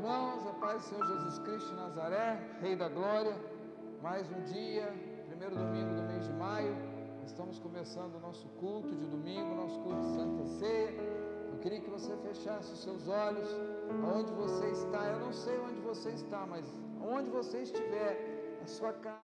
irmãos. A paz do Senhor Jesus Cristo Nazaré, Rei da Glória. Mais um dia, primeiro domingo do mês de maio. Estamos começando o nosso culto de domingo, nosso culto de Santa Ceia. Eu queria que você fechasse os seus olhos, aonde você está. Eu não sei onde você está, mas onde você estiver, a sua casa.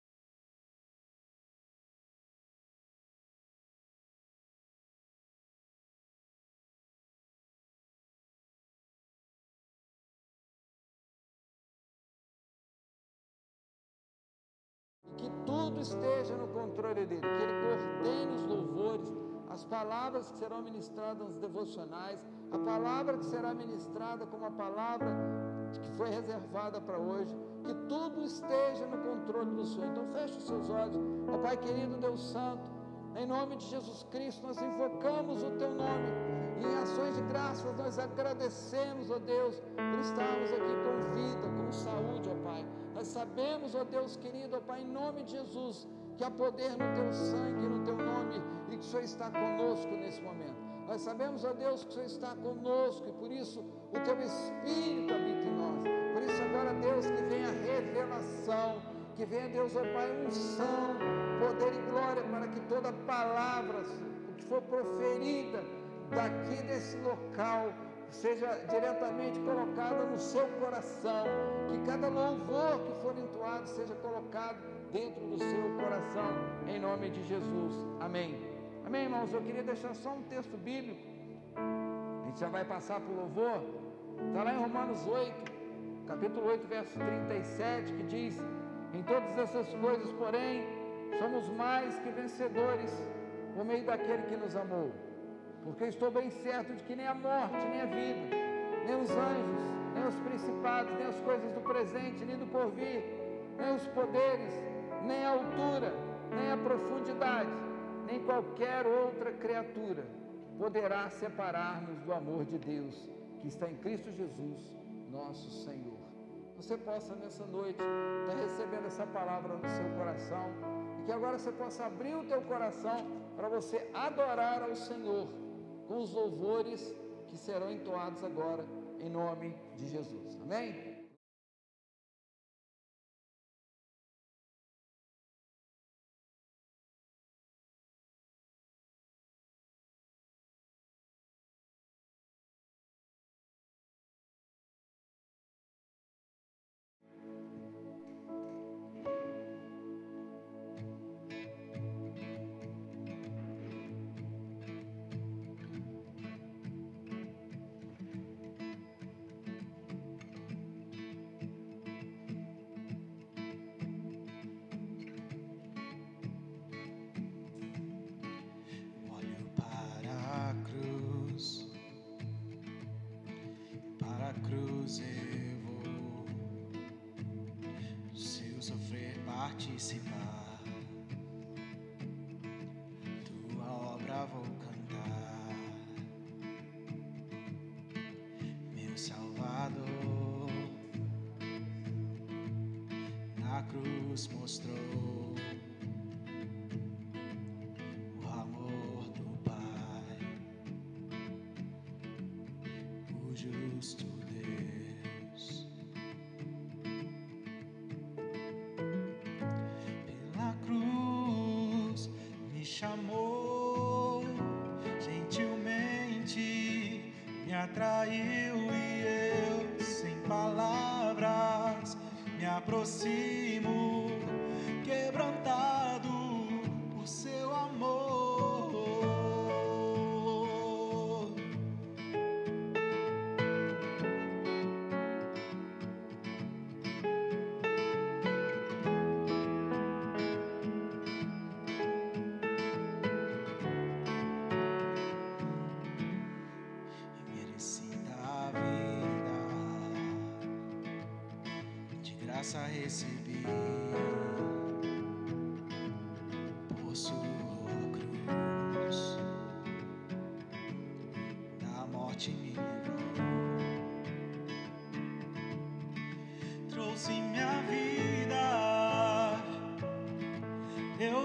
Tudo esteja no controle dele, que ele coordene os louvores, as palavras que serão ministradas nos devocionais, a palavra que será ministrada como a palavra que foi reservada para hoje, que tudo esteja no controle do Senhor. Então feche os seus olhos, ó Pai querido Deus Santo, em nome de Jesus Cristo, nós invocamos o Teu nome. E em ações de graças nós agradecemos, ó Deus, por estarmos aqui com vida, com saúde, ó Pai. Nós sabemos, ó Deus querido, ó Pai, em nome de Jesus, que há poder no Teu sangue, no Teu nome, e que o Senhor está conosco nesse momento. Nós sabemos, ó Deus, que o Senhor está conosco e por isso o Teu Espírito habita em nós. Por isso, agora, Deus, que venha revelação, que venha, Deus, ó Pai, unção, poder e glória para que toda palavra, que for proferida daqui desse local, seja diretamente colocada no seu coração, que cada louvor que for entoado seja colocado dentro do seu coração, em nome de Jesus. Amém. Amém, irmãos. Eu queria deixar só um texto bíblico, a gente já vai passar para o louvor, está lá em Romanos 8, capítulo 8, verso 37, que diz: Em todas essas coisas, porém, somos mais que vencedores por meio daquele que nos amou porque eu estou bem certo de que nem a morte, nem a vida, nem os anjos, nem os principados, nem as coisas do presente, nem do porvir, nem os poderes, nem a altura, nem a profundidade, nem qualquer outra criatura poderá separar-nos do amor de Deus que está em Cristo Jesus, nosso Senhor. Você possa nessa noite estar recebendo essa palavra no seu coração e que agora você possa abrir o teu coração para você adorar ao Senhor com os louvores que serão entoados agora em nome de Jesus. Amém?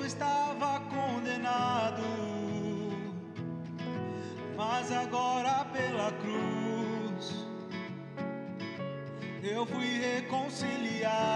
Estava condenado mas agora pela cruz eu fui reconciliado.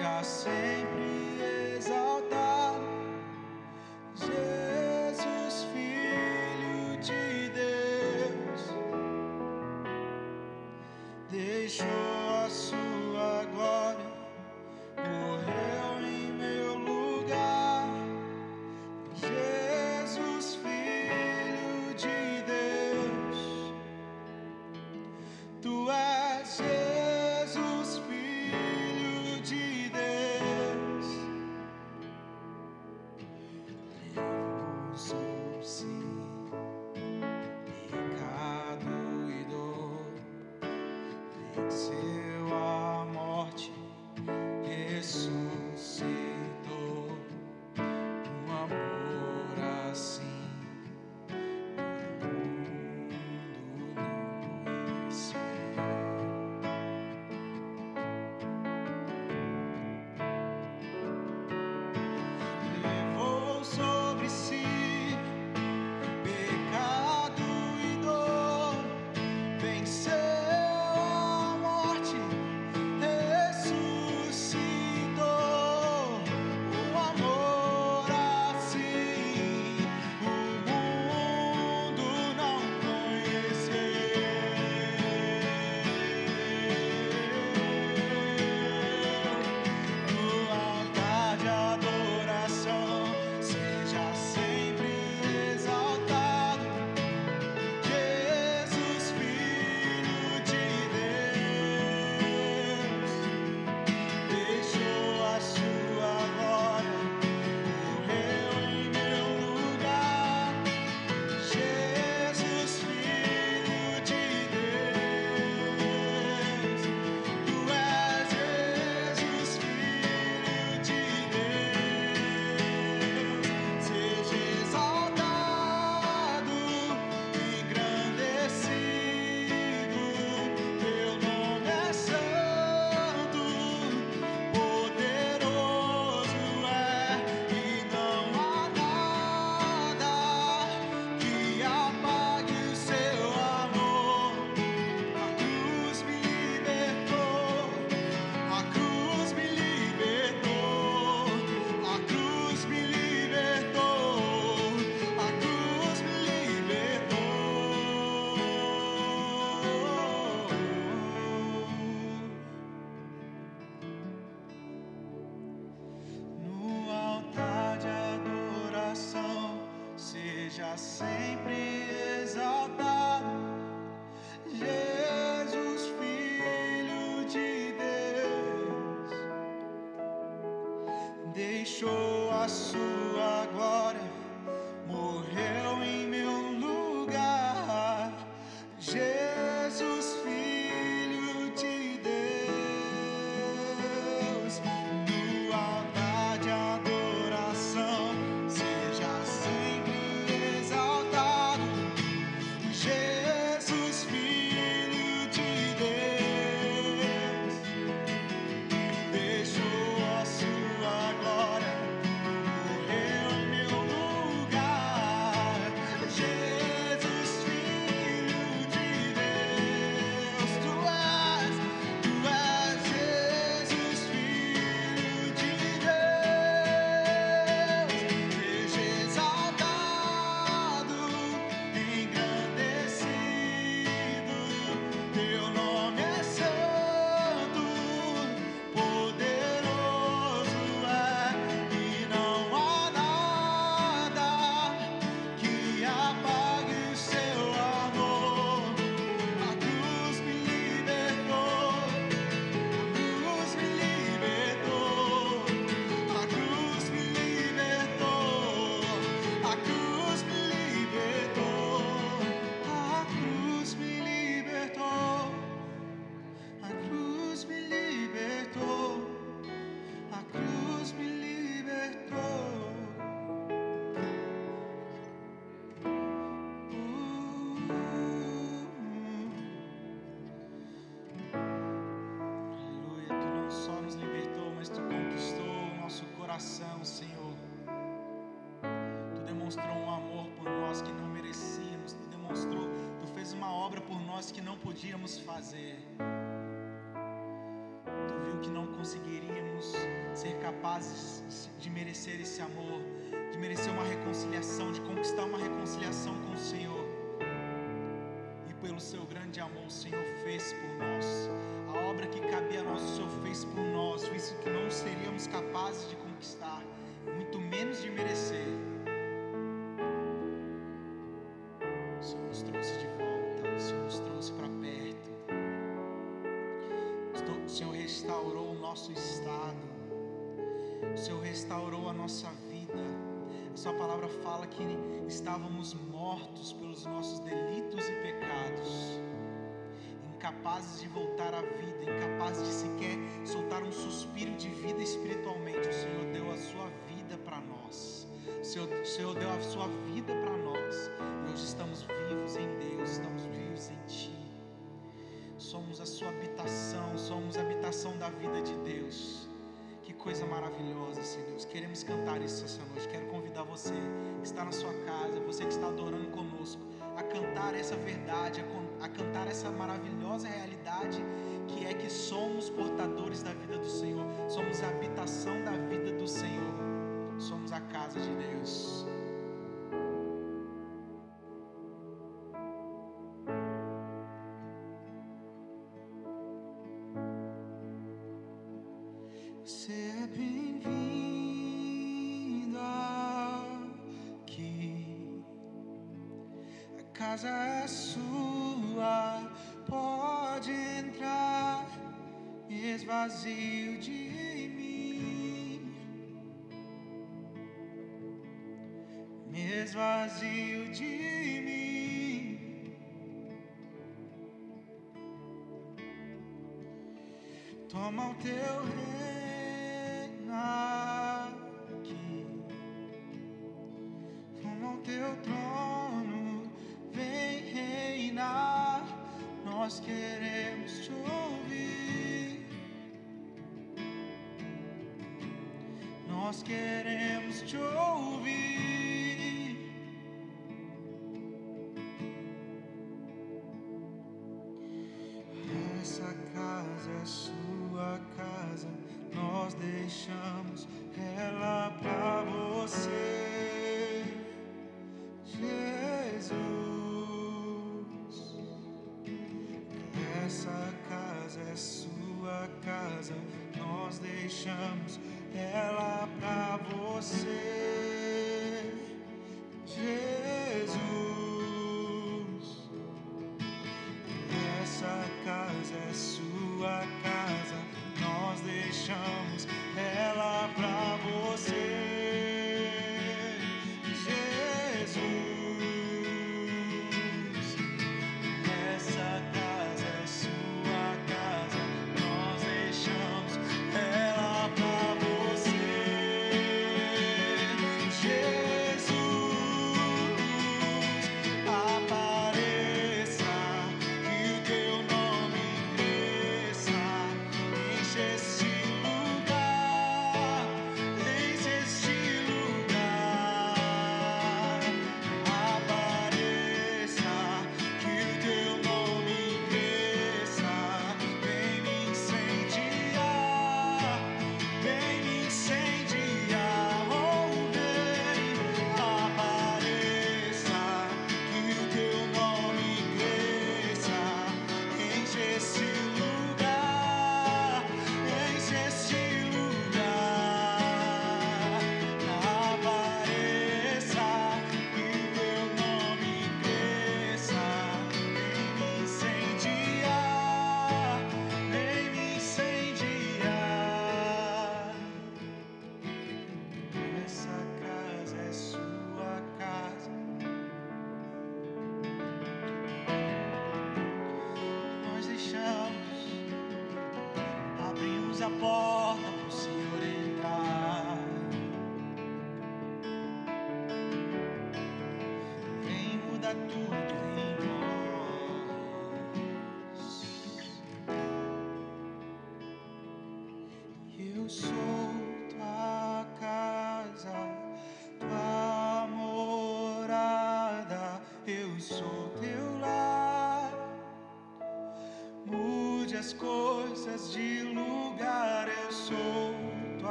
Seja sempre demonstrou um amor por nós que não merecíamos, tu demonstrou, tu fez uma obra por nós que não podíamos fazer. Tu viu que não conseguiríamos ser capazes de merecer esse amor, de merecer uma reconciliação, de conquistar uma reconciliação com o Senhor. Restaurou o nosso estado. O Senhor restaurou a nossa vida. A sua palavra fala que estávamos mortos pelos nossos delitos e pecados, incapazes de voltar à vida, incapazes de sequer soltar um suspiro de vida espiritualmente. O Senhor deu a sua vida para nós. O Senhor, o Senhor deu a sua vida Somos a sua habitação, somos a habitação da vida de Deus. Que coisa maravilhosa, Senhor. Queremos cantar isso essa noite. Quero convidar você que está na sua casa, você que está adorando conosco, a cantar essa verdade, a cantar essa maravilhosa realidade que é que somos portadores da vida do Senhor, somos a habitação da vida do Senhor, somos a casa de Deus. Casa é sua, pode entrar. Me esvazio de mim. Me esvazio de mim. Toma o teu reino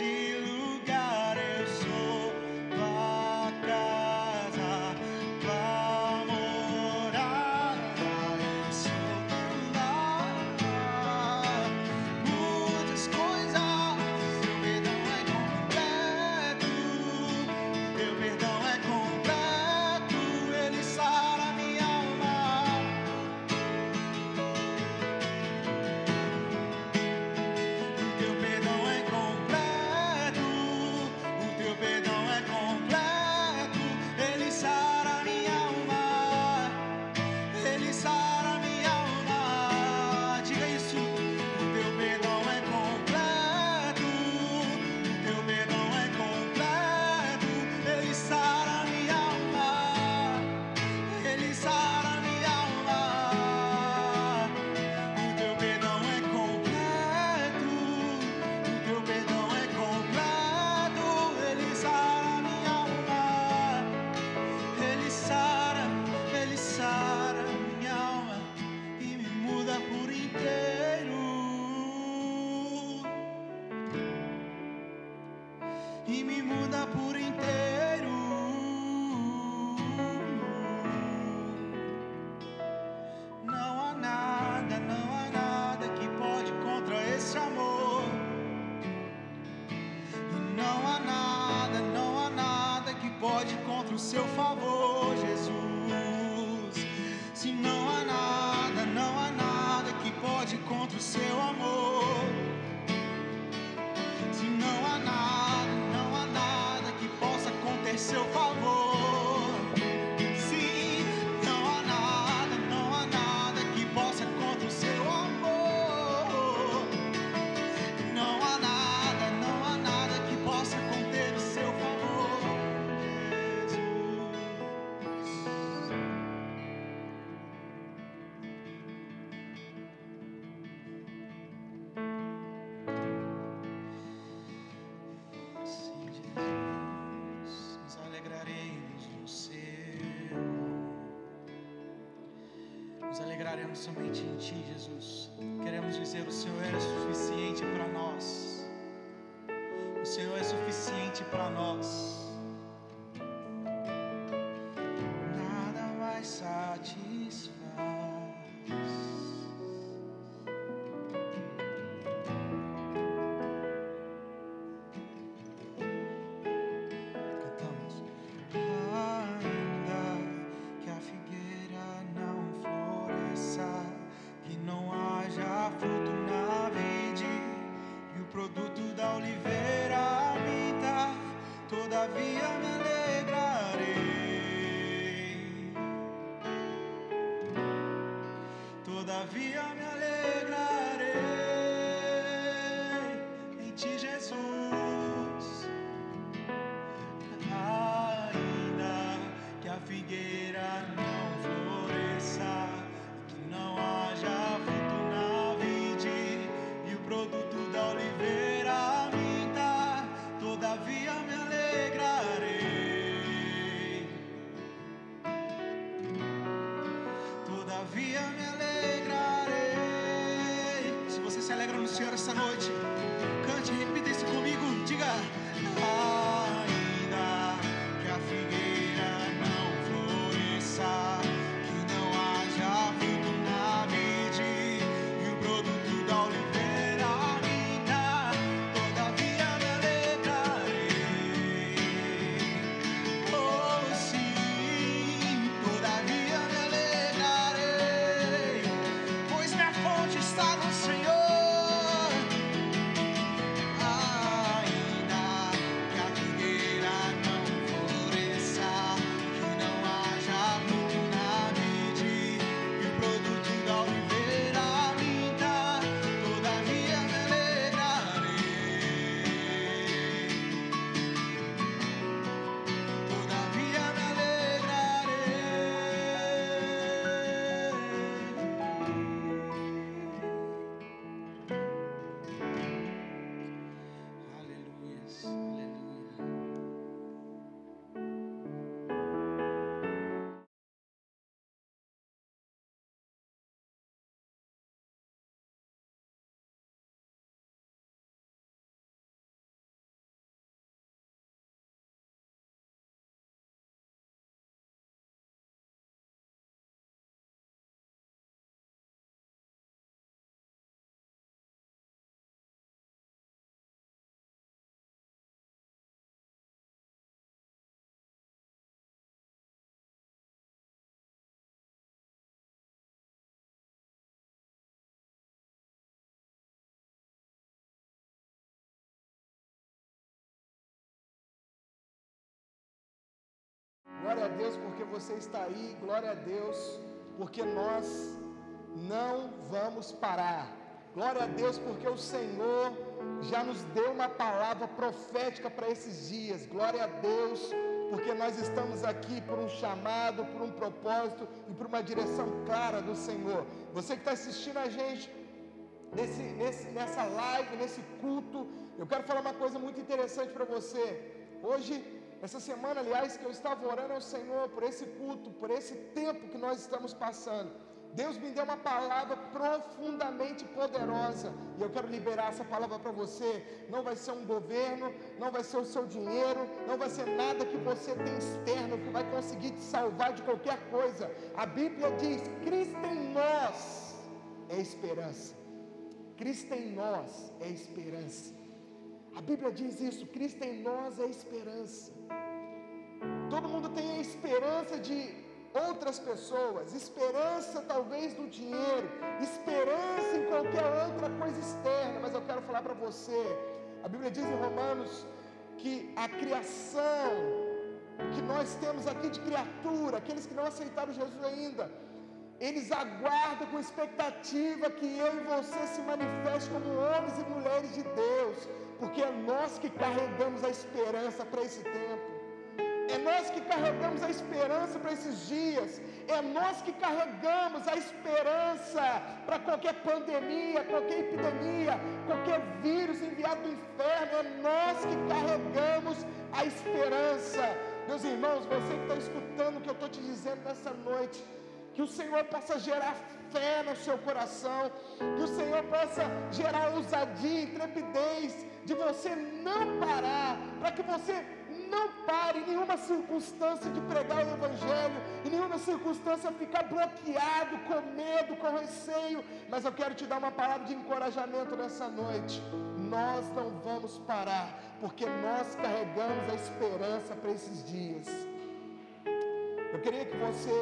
see alegraremos somente em Ti, Jesus. Queremos dizer: o Senhor é suficiente para nós. Glória a Deus porque você está aí, glória a Deus porque nós não vamos parar. Glória a Deus porque o Senhor já nos deu uma palavra profética para esses dias. Glória a Deus porque nós estamos aqui por um chamado, por um propósito e por uma direção clara do Senhor. Você que está assistindo a gente nesse, nesse, nessa live, nesse culto, eu quero falar uma coisa muito interessante para você. Hoje, essa semana, aliás, que eu estava orando ao Senhor por esse culto, por esse tempo que nós estamos passando. Deus me deu uma palavra profundamente poderosa e eu quero liberar essa palavra para você. Não vai ser um governo, não vai ser o seu dinheiro, não vai ser nada que você tem externo que vai conseguir te salvar de qualquer coisa. A Bíblia diz: Cristo em nós é esperança. Cristo em nós é esperança. A Bíblia diz isso: Cristo em nós é esperança. Todo mundo tem a esperança de outras pessoas, esperança talvez no dinheiro, esperança em qualquer outra coisa externa, mas eu quero falar para você. A Bíblia diz em Romanos que a criação que nós temos aqui de criatura, aqueles que não aceitaram Jesus ainda, eles aguardam com expectativa que eu e você se manifeste como homens e mulheres de Deus, porque é nós que carregamos a esperança para esse tempo. É nós que carregamos a esperança para esses dias. É nós que carregamos a esperança para qualquer pandemia, qualquer epidemia, qualquer vírus enviado do inferno. É nós que carregamos a esperança. Meus irmãos, você que está escutando o que eu estou te dizendo nessa noite, que o Senhor possa gerar fé no seu coração, que o Senhor possa gerar ousadia, intrepidez, de você não parar, para que você não pare em nenhuma circunstância de pregar o Evangelho, em nenhuma circunstância ficar bloqueado, com medo, com receio. Mas eu quero te dar uma palavra de encorajamento nessa noite. Nós não vamos parar, porque nós carregamos a esperança para esses dias. Eu queria que você,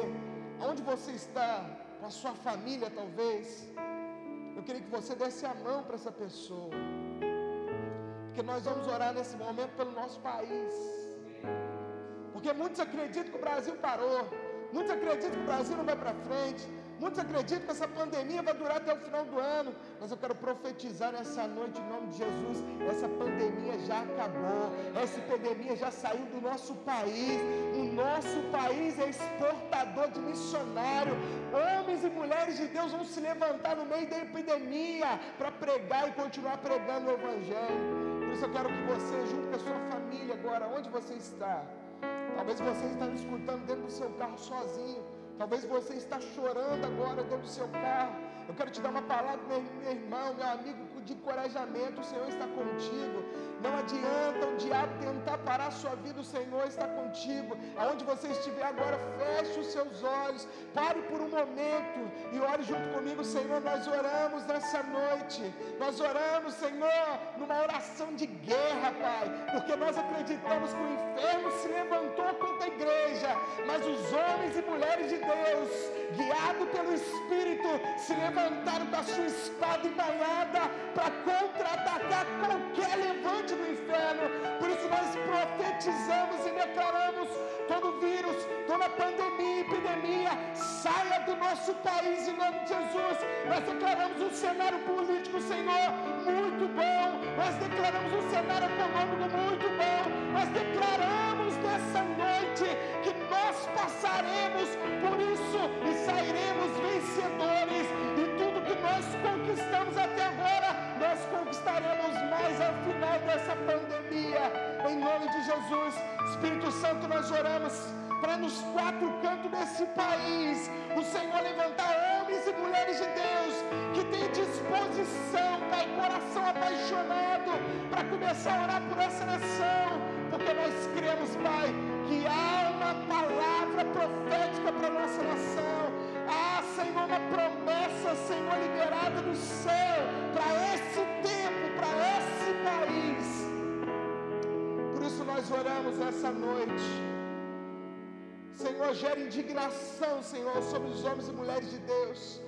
onde você está, com a sua família talvez, eu queria que você desse a mão para essa pessoa. Porque nós vamos orar nesse momento pelo nosso país. Porque muitos acreditam que o Brasil parou, muitos acreditam que o Brasil não vai para frente, muitos acreditam que essa pandemia vai durar até o final do ano. Mas eu quero profetizar nessa noite, em nome de Jesus: essa pandemia já acabou, essa epidemia já saiu do nosso país. O nosso país é exportador de missionário. Homens e mulheres de Deus vão se levantar no meio da epidemia para pregar e continuar pregando o Evangelho. Por isso eu quero que você, junto com a sua família agora, onde você está, talvez você está me escutando dentro do seu carro sozinho, talvez você está chorando agora dentro do seu carro. Eu quero te dar uma palavra, meu, meu irmão, meu amigo, de encorajamento, o Senhor está contigo. Não adianta o diabo tentar parar a sua vida, o Senhor está contigo. Aonde você estiver agora, feche os seus olhos, pare por um momento e ore junto comigo, Senhor. Nós oramos nessa noite, nós oramos, Senhor, numa oração de guerra, Pai, porque nós acreditamos que o inferno se levantou contra a igreja, mas os homens e mulheres de Deus, guiados pelo Espírito, se levantaram com a sua espada embainhada para contra-atacar qualquer levante do inferno. Por isso nós profetizamos e declaramos todo vírus, toda pandemia, epidemia, saia do nosso país em nome de Jesus. Nós declaramos um cenário político, Senhor, muito bom. Nós declaramos um cenário econômico muito bom. Nós declaramos nessa noite que nós passaremos por isso e sairemos vencedores. E tudo que nós conquistamos até agora, nós conquistaremos mais ao final dessa pandemia. Em nome de Jesus, Espírito Santo, nós oramos para nos quatro cantos desse país, o Senhor levantar homens e mulheres de Deus que têm disposição, Pai, coração apaixonado para começar a orar por essa nação, porque nós cremos, Pai, que há uma palavra profética para nossa nação. Há, Senhor, uma promessa, Senhor, liberada do céu para esse nós oramos nessa noite. Senhor, gera indignação, Senhor, sobre os homens e mulheres de Deus.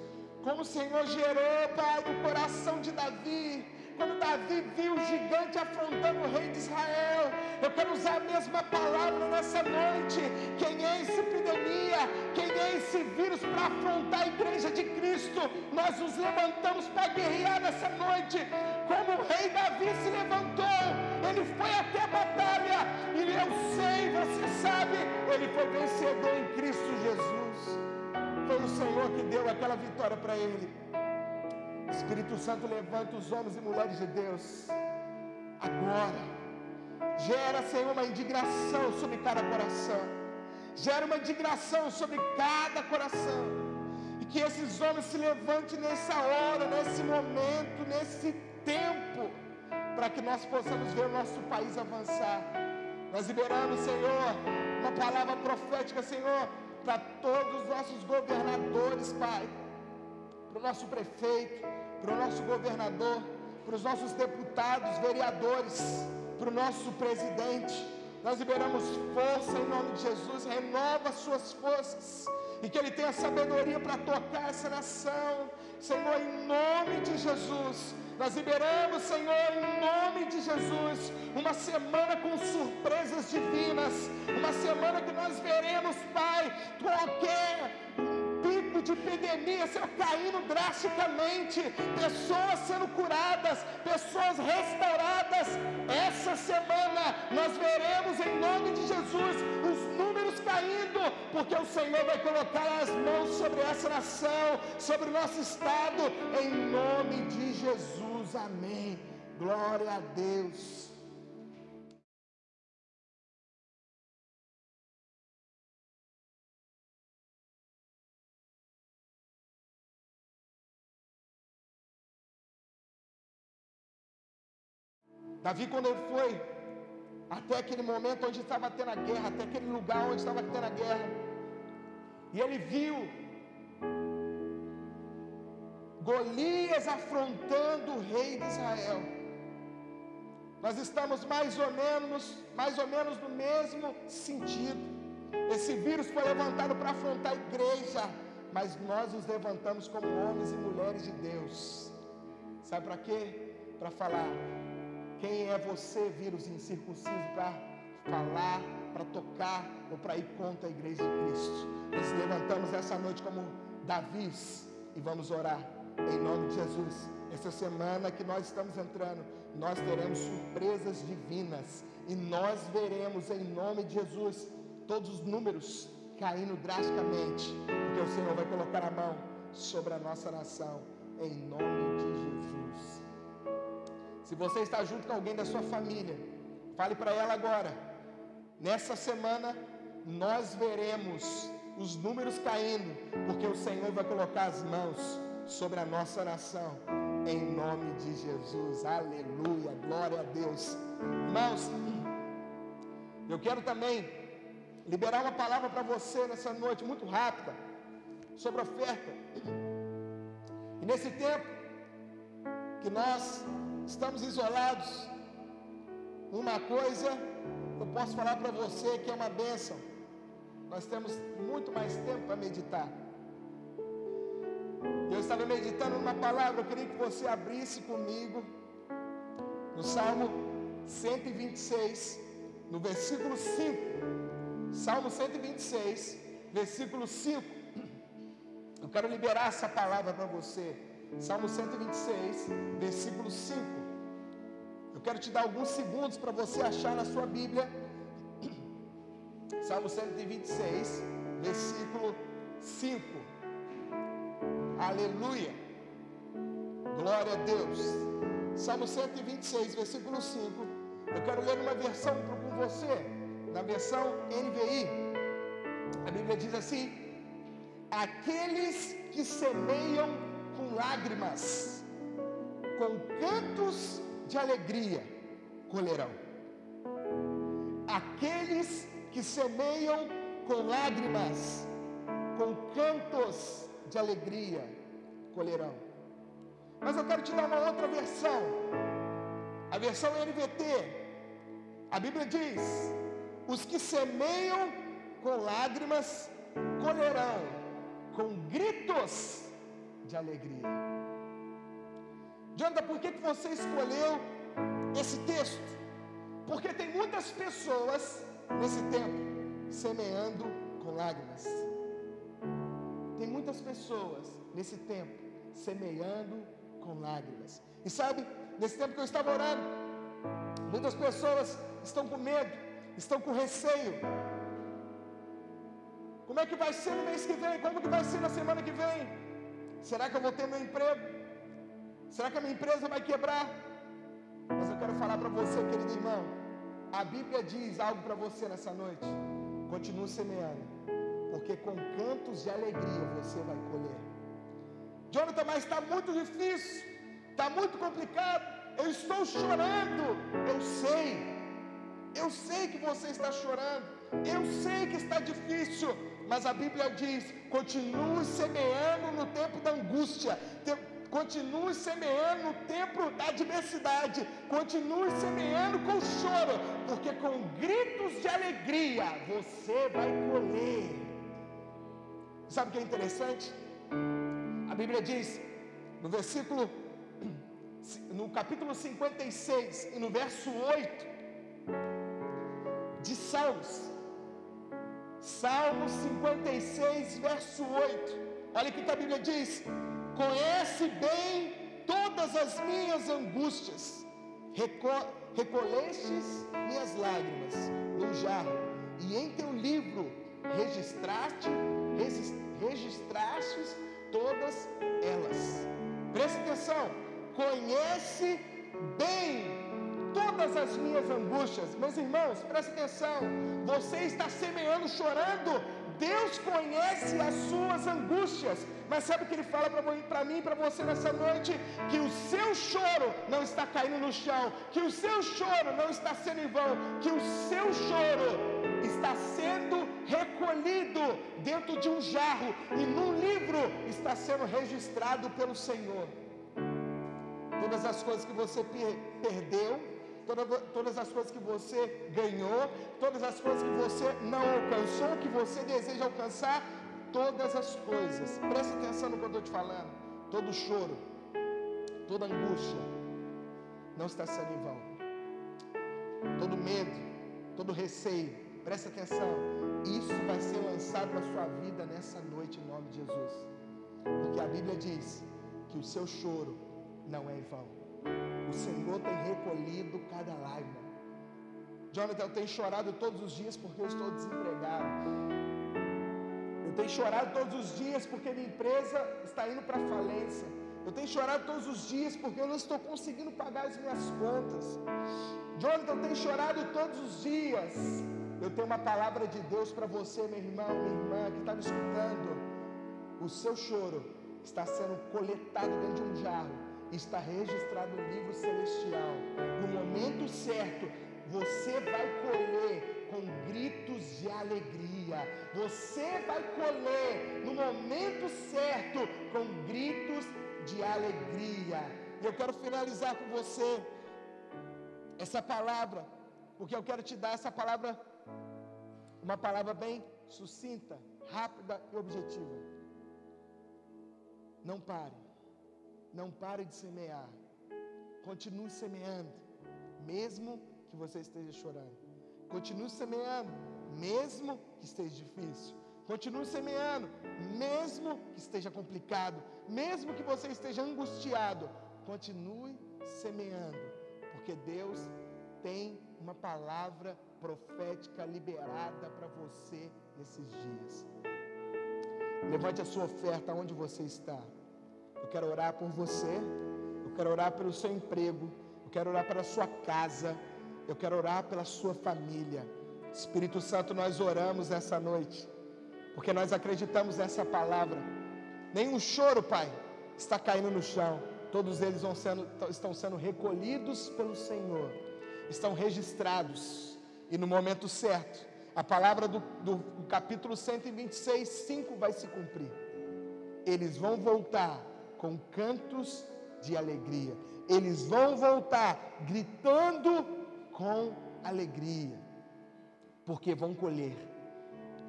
Como o Senhor gerou, Pai, no coração de Davi, quando Davi viu o gigante afrontando o rei de Israel, Eu quero usar a mesma palavra nessa noite. Quem é essa epidemia? Quem é esse vírus para afrontar a igreja de Cristo? Nós nos levantamos para guerrear nessa noite. Como o rei Davi se levantou, ele foi até a batalha. E eu sei, você sabe, ele foi vencedor em Cristo Jesus. Foi o Senhor que deu aquela vitória para ele. Espírito Santo levanta os homens e mulheres de Deus. Agora, gera, Senhor, uma indignação sobre cada coração. Gera uma indignação sobre cada coração. E que esses homens se levantem nessa hora, nesse momento, nesse tempo, para que nós possamos ver o nosso país avançar. Nós liberamos, Senhor, uma palavra profética, Senhor, para todos os nossos governadores, Pai, para o nosso prefeito, para o nosso governador, para os nossos deputados, vereadores, para o nosso presidente. Nós liberamos força em nome de Jesus, renova suas forças e que Ele tenha sabedoria para tocar essa nação, Senhor, em nome de Jesus. Nós liberamos, Senhor, em nome de Jesus, uma semana com surpresas divinas, uma semana que nós veremos, Pai, qualquer pico de epidemia sendo caindo drasticamente, pessoas sendo curadas, pessoas restauradas. Essa semana nós veremos em nome de Jesus os números caindo, porque o Senhor vai colocar as mãos sobre essa nação, sobre o nosso estado, em nome de Jesus. Amém. Glória a Deus. Davi, quando ele foi até aquele momento onde estava tendo a guerra, até aquele lugar onde estava tendo a guerra, e ele viu Golias afrontando o rei de Israel. Nós estamos mais ou menos, mais ou menos no mesmo sentido. Esse vírus foi levantado para afrontar a igreja, mas nós nos levantamos como homens e mulheres de Deus. Sabe para quê? Para falar quem é você, vírus incircunciso, para falar, para tocar ou para ir contra a igreja de Cristo? Nós levantamos essa noite como Davis e vamos orar em nome de Jesus. Essa semana que nós estamos entrando, nós teremos surpresas divinas e nós veremos em nome de Jesus todos os números caindo drasticamente, porque o Senhor vai colocar a mão sobre a nossa nação em nome de Jesus. Se você está junto com alguém da sua família, fale para ela agora. Nessa semana, nós veremos os números caindo, porque o Senhor vai colocar as mãos sobre a nossa nação, em nome de Jesus. Aleluia, glória a Deus. Irmãos, eu quero também liberar uma palavra para você nessa noite, muito rápida, sobre oferta. E nesse tempo que nós estamos isolados, uma coisa eu posso falar para você que é uma bênção. Nós temos muito mais tempo para meditar. Eu estava meditando numa palavra, eu queria que você abrisse comigo no Salmo 126, no versículo 5. Salmo 126, versículo 5. Eu quero liberar essa palavra para você. Salmo 126, versículo 5. Eu quero te dar alguns segundos para você achar na sua Bíblia. Salmo 126, versículo 5. Aleluia. Glória a Deus. Salmo 126, versículo 5. Eu quero ler uma versão com você, na versão NVI. A Bíblia diz assim: Aqueles que semeiam com lágrimas, com cantos de alegria colherão. Aqueles que semeiam com lágrimas, com cantos de alegria colherão. Mas eu quero te dar uma outra versão, a versão NVT. A Bíblia diz: os que semeiam com lágrimas colherão com gritos de alegria. Jonathan, por que, que você escolheu esse texto? Porque tem muitas pessoas nesse tempo semeando com lágrimas. Tem muitas pessoas nesse tempo semeando com lágrimas. E sabe, nesse tempo que eu estava orando, muitas pessoas estão com medo, estão com receio. Como é que vai ser no mês que vem? Como que vai ser na semana que vem? Será que eu vou ter meu emprego? Será que a minha empresa vai quebrar? Mas eu quero falar para você, querido irmão. A Bíblia diz algo para você nessa noite. Continue semeando, porque com cantos de alegria você vai colher. Jonathan, mas está muito difícil, está muito complicado. Eu estou chorando. Eu sei, eu sei que você está chorando. Eu sei que está difícil, mas a Bíblia diz: continue semeando no tempo da angústia, continue semeando no tempo da adversidade, continue semeando com choro, porque com gritos de alegria você vai colher. Sabe o que é interessante? A Bíblia diz no versículo, no capítulo 56 e no verso 8 de Salmos, Salmo 56, verso 8. Olha o que a Bíblia diz: Conhece bem todas as minhas angústias, Reco recolhestes minhas lágrimas no jarro, e em teu livro registraste, registrastes todas elas. Preste atenção, conhece bem todas as minhas angústias. Meus irmãos, preste atenção. Você está semeando chorando. Deus conhece as suas angústias. Mas sabe o que ele fala para mim e para você nessa noite? Que o seu choro não está caindo no chão. Que o seu choro não está sendo em vão. Que o seu choro está sendo recolhido dentro de um jarro. E num livro está sendo registrado pelo Senhor. Todas as coisas que você perdeu toda, todas as coisas que você ganhou, todas as coisas que você não alcançou, que você deseja alcançar, todas as coisas. Presta atenção no que eu estou te falando. Todo choro, toda angústia não está sendo em vão. Todo medo, todo receio, presta atenção. Isso vai ser lançado na sua vida nessa noite em nome de Jesus. Porque a Bíblia diz que o seu choro não é em vão. O Senhor tem recolhido cada lágrima. Jonathan, eu tenho chorado todos os dias porque eu estou desempregado. Eu tenho chorado todos os dias porque minha empresa está indo para falência. Eu tenho chorado todos os dias porque eu não estou conseguindo pagar as minhas contas. Jonathan, eu tenho chorado todos os dias. Eu tenho uma palavra de Deus para você, meu irmão, minha irmã, que está me escutando. O seu choro está sendo coletado dentro de um jarro está registrado no livro celestial. No momento certo, você vai colher com gritos de alegria. Você vai colher no momento certo com gritos de alegria. Eu quero finalizar com você essa palavra, porque eu quero te dar essa palavra, uma palavra bem sucinta, rápida e objetiva. Não pare. Não pare de semear. Continue semeando, mesmo que você esteja chorando. Continue semeando, mesmo que esteja difícil. Continue semeando, mesmo que esteja complicado, mesmo que você esteja angustiado. Continue semeando, porque Deus tem uma palavra profética liberada para você nesses dias. Levante a sua oferta onde você está. Eu quero orar por você. Eu quero orar pelo seu emprego. Eu quero orar pela sua casa. Eu quero orar pela sua família. Espírito Santo, nós oramos nessa noite, porque nós acreditamos nessa palavra. Nenhum choro, Pai, está caindo no chão. Todos eles sendo, estão sendo recolhidos pelo Senhor, estão registrados, e no momento certo, a palavra do, do, do capítulo 126, 5 vai se cumprir. Eles vão voltar com cantos de alegria. Eles vão voltar gritando com alegria, porque vão colher.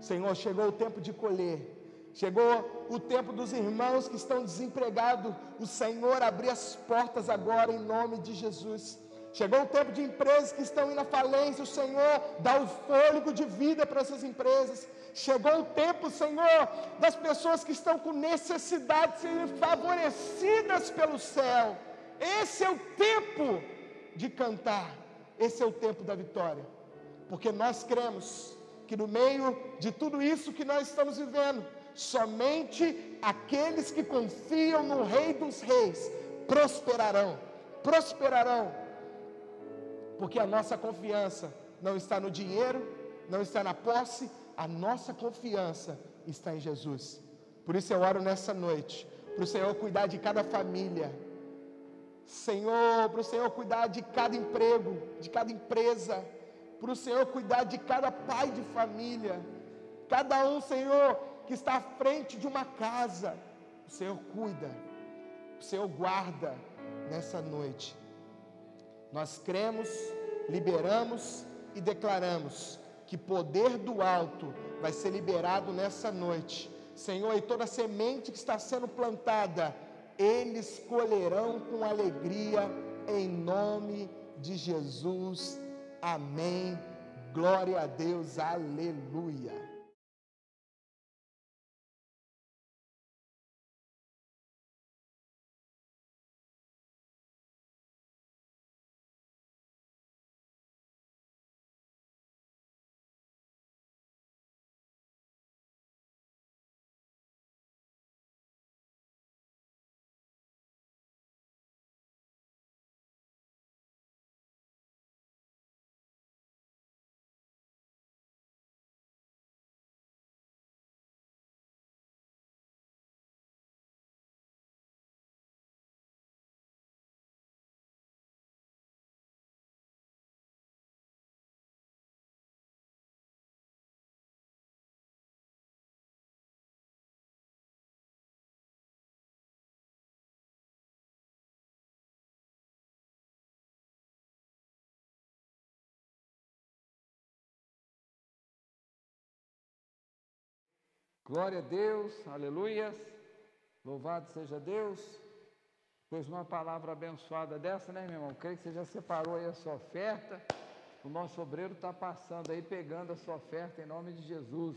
Senhor, chegou o tempo de colher. Chegou o tempo dos irmãos que estão desempregados. O Senhor abrir as portas agora em nome de Jesus. Chegou o tempo de empresas que estão indo à falência, o Senhor dá o fôlego de vida para essas empresas. Chegou o tempo, Senhor, das pessoas que estão com necessidade de serem favorecidas pelo céu. Esse é o tempo de cantar, esse é o tempo da vitória, porque nós cremos que no meio de tudo isso que nós estamos vivendo, somente aqueles que confiam no Rei dos Reis prosperarão, prosperarão porque a nossa confiança não está no dinheiro, não está na posse, a nossa confiança está em Jesus. Por isso eu oro nessa noite, para o Senhor cuidar de cada família, Senhor, para o Senhor cuidar de cada emprego, de cada empresa, para o Senhor cuidar de cada pai de família, cada um, Senhor, que está à frente de uma casa, o Senhor cuida, o Senhor guarda nessa noite. Nós cremos, liberamos e declaramos que poder do alto vai ser liberado nessa noite. Senhor, e toda semente que está sendo plantada, eles colherão com alegria, em nome de Jesus. Amém. Glória a Deus. Aleluia. Glória a Deus, aleluias. Louvado seja Deus. Pois uma palavra abençoada dessa, né, meu irmão? Creio que você já separou aí a sua oferta. O nosso obreiro está passando aí, pegando a sua oferta em nome de Jesus.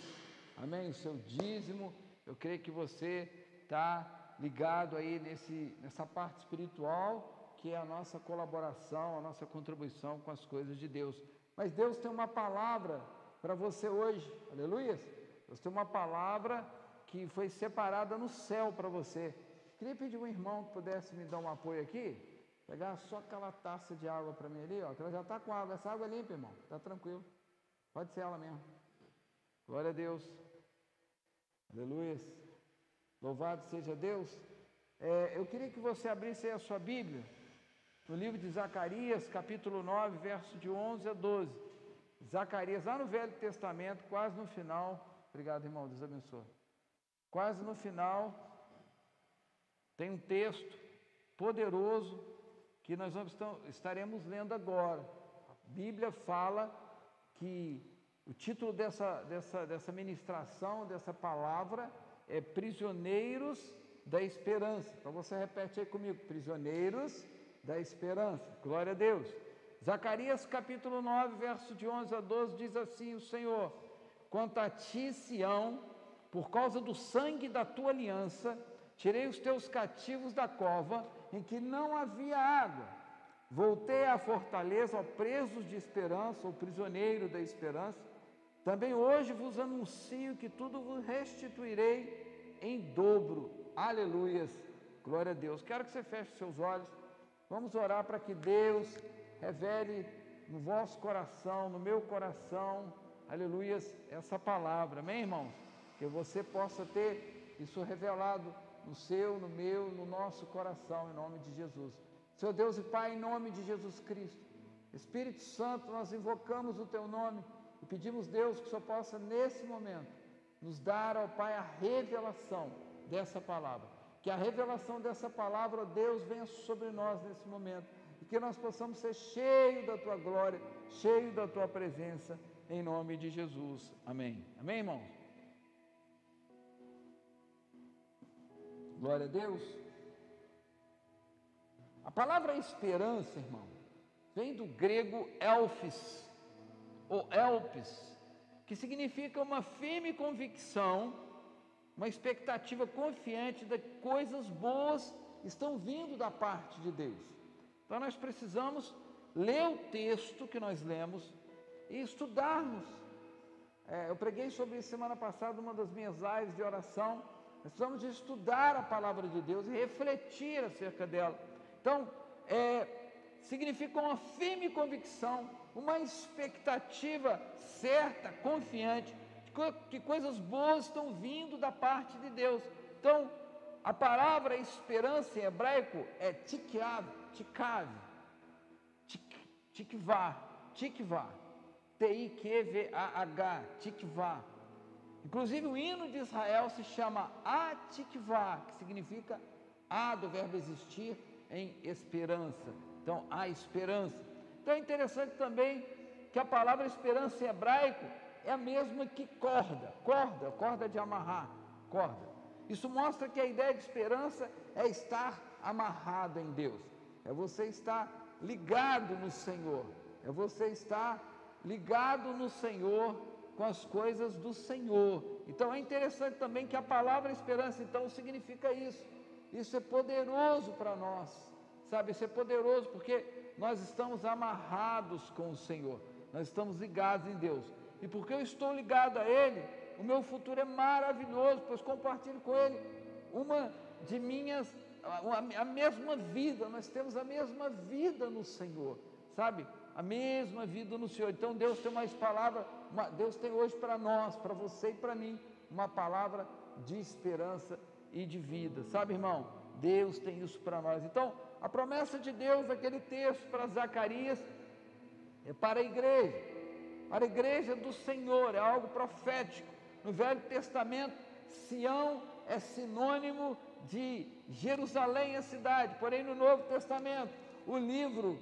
Amém? O seu dízimo. Eu creio que você está ligado aí nesse, nessa parte espiritual, que é a nossa colaboração, a nossa contribuição com as coisas de Deus. Mas Deus tem uma palavra para você hoje. Aleluias. Deus tem uma palavra que foi separada no céu para você. Queria pedir um irmão que pudesse me dar um apoio aqui, pegar só aquela taça de água para mim ali, ó, que ela já está com água. Essa água é limpa, irmão, está tranquilo. Pode ser ela mesmo. Glória a Deus. Aleluia. Louvado seja Deus. É, eu queria que você abrisse aí a sua Bíblia, no livro de Zacarias, capítulo 9, verso de 11 a 12. Zacarias, lá no Velho Testamento, quase no final, Obrigado, irmão. Deus abençoe. Quase no final, tem um texto poderoso que nós vamos, estaremos lendo agora. A Bíblia fala que o título dessa, dessa, dessa ministração, dessa palavra, é Prisioneiros da Esperança. Então você repete aí comigo: Prisioneiros da Esperança. Glória a Deus. Zacarias capítulo 9, verso de 11 a 12 diz assim: O Senhor Quanto a ti, Sião, por causa do sangue da tua aliança, tirei os teus cativos da cova em que não havia água. Voltei à fortaleza, ó presos de esperança, ou prisioneiro da esperança. Também hoje vos anuncio que tudo vos restituirei em dobro. Aleluias. Glória a Deus. Quero que você feche seus olhos. Vamos orar para que Deus revele no vosso coração, no meu coração, aleluias, essa palavra, amém, irmãos? Que você possa ter isso revelado no seu, no meu, no nosso coração, em nome de Jesus. Seu Deus e Pai, em nome de Jesus Cristo, Espírito Santo, nós invocamos o Teu nome e pedimos, Deus, que o Senhor possa, nesse momento, nos dar, ao Pai, a revelação dessa palavra. Que a revelação dessa palavra, ó Deus, venha sobre nós nesse momento e que nós possamos ser cheios da Tua glória, cheios da Tua presença em nome de Jesus. Amém. Amém, irmãos? Glória a Deus. A palavra esperança, irmão, vem do grego elfis, ou elpis, que significa uma firme convicção, uma expectativa confiante de coisas boas estão vindo da parte de Deus. Então nós precisamos ler o texto que nós lemos e estudarmos. É, eu preguei sobre isso semana passada, uma das minhas lives de oração. Nós precisamos estudar a palavra de Deus e refletir acerca dela. Então, é, significa uma firme convicção, uma expectativa certa, confiante, de que coisas boas estão vindo da parte de Deus. Então, a palavra esperança em hebraico é tikvav, tikav, tikvah, tikvah, T-I-Q-V-A-H, tikvah. Inclusive o hino de Israel se chama Atikvah, que significa a do verbo existir em esperança. Então, a esperança. Então é interessante também que a palavra esperança em hebraico é a mesma que corda, corda, corda de amarrar, corda. Isso mostra que a ideia de esperança é estar amarrado em Deus, é você estar ligado no Senhor, é você estar ligado no Senhor com as coisas do Senhor. Então é interessante também que a palavra esperança então significa isso. Isso é poderoso para nós, sabe? Isso é poderoso porque nós estamos amarrados com o Senhor, nós estamos ligados em Deus. E porque eu estou ligado a Ele, o meu futuro é maravilhoso, pois compartilho com Ele uma de minhas, a, mesma vida, nós temos a mesma vida no Senhor, sabe? A mesma vida no Senhor. Então Deus tem mais palavra, uma, Deus tem hoje para nós, para você e para mim, uma palavra de esperança e de vida, sabe, irmão? Deus tem isso para nós. Então, a promessa de Deus, aquele texto para Zacarias, é para a igreja, para a igreja do Senhor, é algo profético. No Velho Testamento, Sião é sinônimo de Jerusalém, a cidade, porém no Novo Testamento, o livro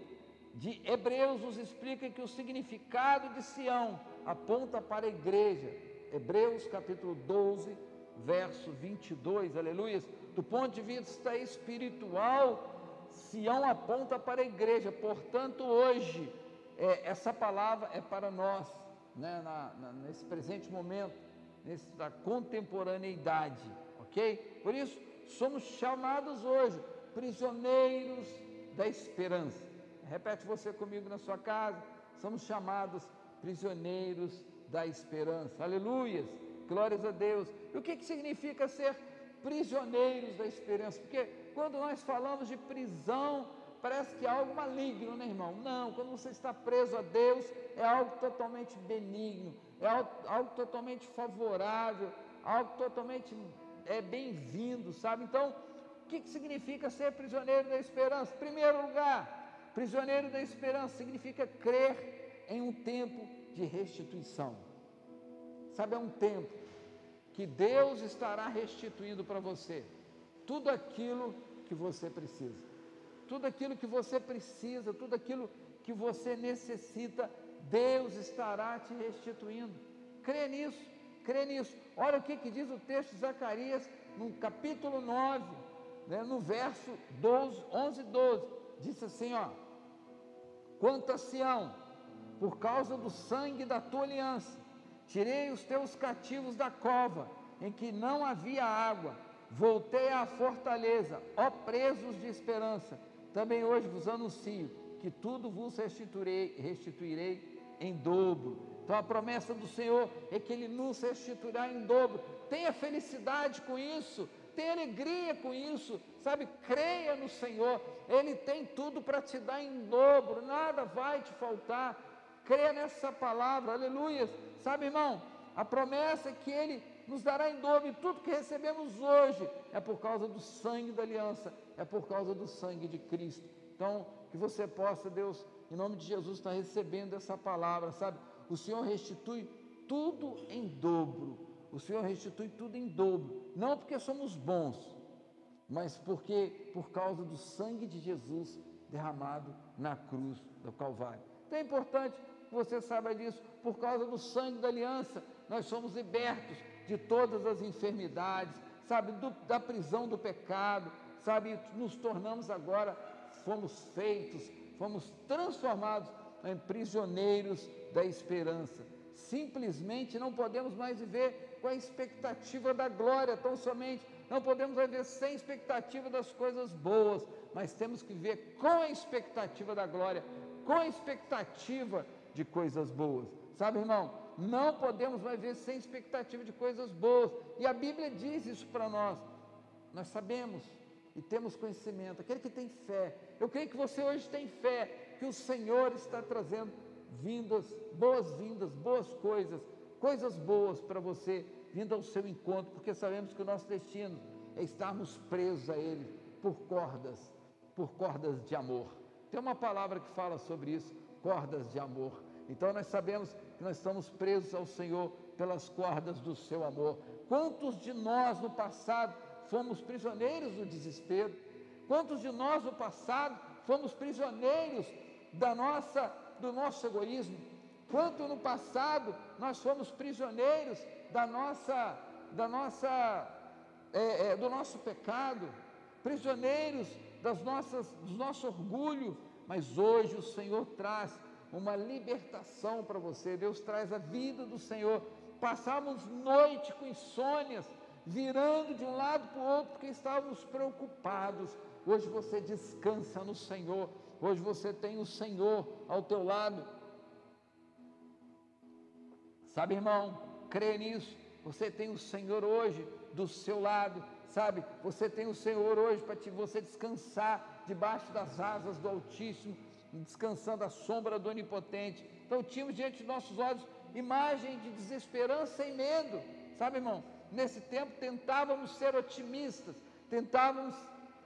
de Hebreus nos explica que o significado de Sião aponta para a igreja. Hebreus capítulo 12, verso 22, aleluia. Do ponto de vista espiritual, Sião aponta para a igreja, portanto, hoje, é, essa palavra é para nós, né, na, na, nesse presente momento, nessa contemporaneidade, ok? Por isso, somos chamados hoje prisioneiros da esperança. Repete você comigo na sua casa, somos chamados prisioneiros da esperança, aleluias, glórias a Deus. E o que, que significa ser prisioneiros da esperança? Porque quando nós falamos de prisão, parece que é algo maligno, né, irmão? Não, quando você está preso a Deus, é algo totalmente benigno, é algo, algo totalmente favorável, algo totalmente é bem-vindo, sabe? Então, o que, que significa ser prisioneiro da esperança? Primeiro lugar, prisioneiro da esperança significa crer em um tempo de restituição. Sabe, é um tempo que Deus estará restituindo para você tudo aquilo que você precisa. Tudo aquilo que você precisa, tudo aquilo que você necessita, Deus estará te restituindo. Crê nisso, crê nisso. Olha o que, que diz o texto de Zacarias, no capítulo 9, né, no verso 12, 11 e 12. Disse assim: ó, quanto a Sião, por causa do sangue da tua aliança, tirei os teus cativos da cova, em que não havia água, voltei à fortaleza, ó presos de esperança. Também hoje vos anuncio que tudo vos restituirei, restituirei em dobro. Então a promessa do Senhor é que Ele nos restituirá em dobro. Tenha felicidade com isso, tenha alegria com isso, sabe? Creia no Senhor, Ele tem tudo para te dar em dobro, nada vai te faltar. Creia nessa palavra, aleluia. Sabe, irmão, a promessa é que Ele nos dará em dobro, e tudo que recebemos hoje é por causa do sangue da aliança, é por causa do sangue de Cristo. Então, que você possa, Deus, em nome de Jesus, estar recebendo essa palavra, sabe? O Senhor restitui tudo em dobro. O Senhor restitui tudo em dobro, não porque somos bons, mas porque por causa do sangue de Jesus derramado na cruz do Calvário. Então é importante que você saiba disso, por causa do sangue da aliança, nós somos libertos de todas as enfermidades, sabe, do, da prisão do pecado, sabe, nos tornamos agora, fomos feitos fomos transformados em prisioneiros da esperança. Simplesmente não podemos mais viver com a expectativa da glória, tão somente. Não podemos viver sem expectativa das coisas boas, mas temos que viver com a expectativa da glória, com a expectativa de coisas boas. Sabe, irmão, não podemos mais viver sem expectativa de coisas boas. E a Bíblia diz isso para nós. Nós sabemos e temos conhecimento. Aquele que tem fé, eu creio que você hoje tem fé que o Senhor está trazendo vindas, boas-vindas, boas coisas, coisas boas para você vindo ao seu encontro, porque sabemos que o nosso destino é estarmos presos a Ele por cordas, por cordas de amor. Tem uma palavra que fala sobre isso, cordas de amor. Então nós sabemos que nós estamos presos ao Senhor pelas cordas do seu amor. Quantos de nós no passado fomos prisioneiros do desespero? Quantos de nós no passado fomos prisioneiros da nossa do nosso egoísmo? Quanto no passado nós fomos prisioneiros da nossa da nossa é, é, do nosso pecado, prisioneiros das nossas do nosso orgulho, mas hoje o Senhor traz uma libertação para você. Deus traz a vida do Senhor. Passamos noite com insônias, virando de um lado para o outro porque estávamos preocupados. Hoje você descansa no Senhor. Hoje você tem o Senhor ao teu lado. Sabe, irmão, crê nisso. Você tem o Senhor hoje do seu lado, sabe? Você tem o Senhor hoje para você descansar debaixo das asas do Altíssimo descansando à sombra do Onipotente. Então tínhamos diante de nossos olhos imagem de desesperança e medo, sabe, irmão? Nesse tempo tentávamos ser otimistas, tentávamos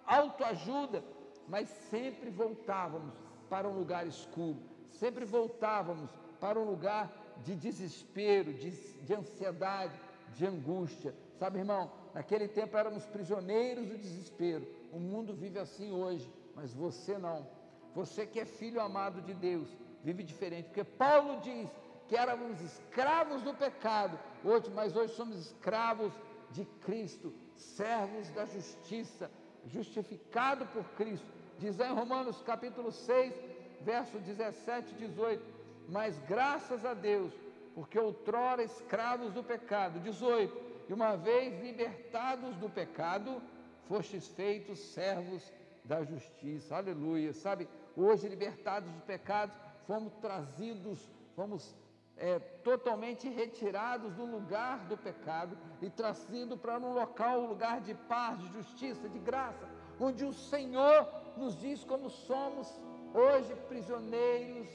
autoajuda, mas sempre voltávamos para um lugar escuro, sempre voltávamos para um lugar de desespero, de, de ansiedade, de angústia. Sabe, irmão, naquele tempo éramos prisioneiros do desespero. O mundo vive assim hoje, mas você não. Você que é filho amado de Deus, vive diferente, porque Paulo diz que éramos escravos do pecado, hoje, mas hoje somos escravos de Cristo, servos da justiça, justificado por Cristo. Diz em Romanos capítulo 6, verso 17 e 18: Mas graças a Deus, porque outrora escravos do pecado, 18, e uma vez libertados do pecado, fostes feitos servos da justiça, aleluia. Sabe, hoje libertados dos pecados, fomos trazidos, fomos é, totalmente retirados do lugar do pecado e trazidos para um local, um lugar de paz, de justiça, de graça, onde o Senhor nos diz como somos hoje prisioneiros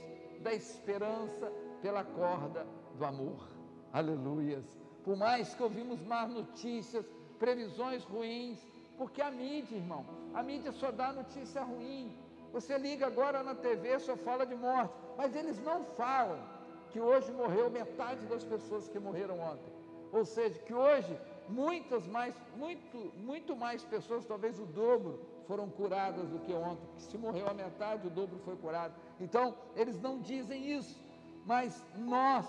da esperança pela corda do amor. Aleluias. Por mais que ouvimos más notícias, previsões ruins, porque a mídia, irmão, a mídia só dá notícia ruim, você liga agora na TV, só fala de morte, mas eles não falam que hoje morreu metade das pessoas que morreram ontem. Ou seja, que hoje muitas mais, muito, muito mais pessoas, talvez o dobro, foram curadas do que ontem. Que se morreu a metade, o dobro foi curado. Então, eles não dizem isso, mas nós,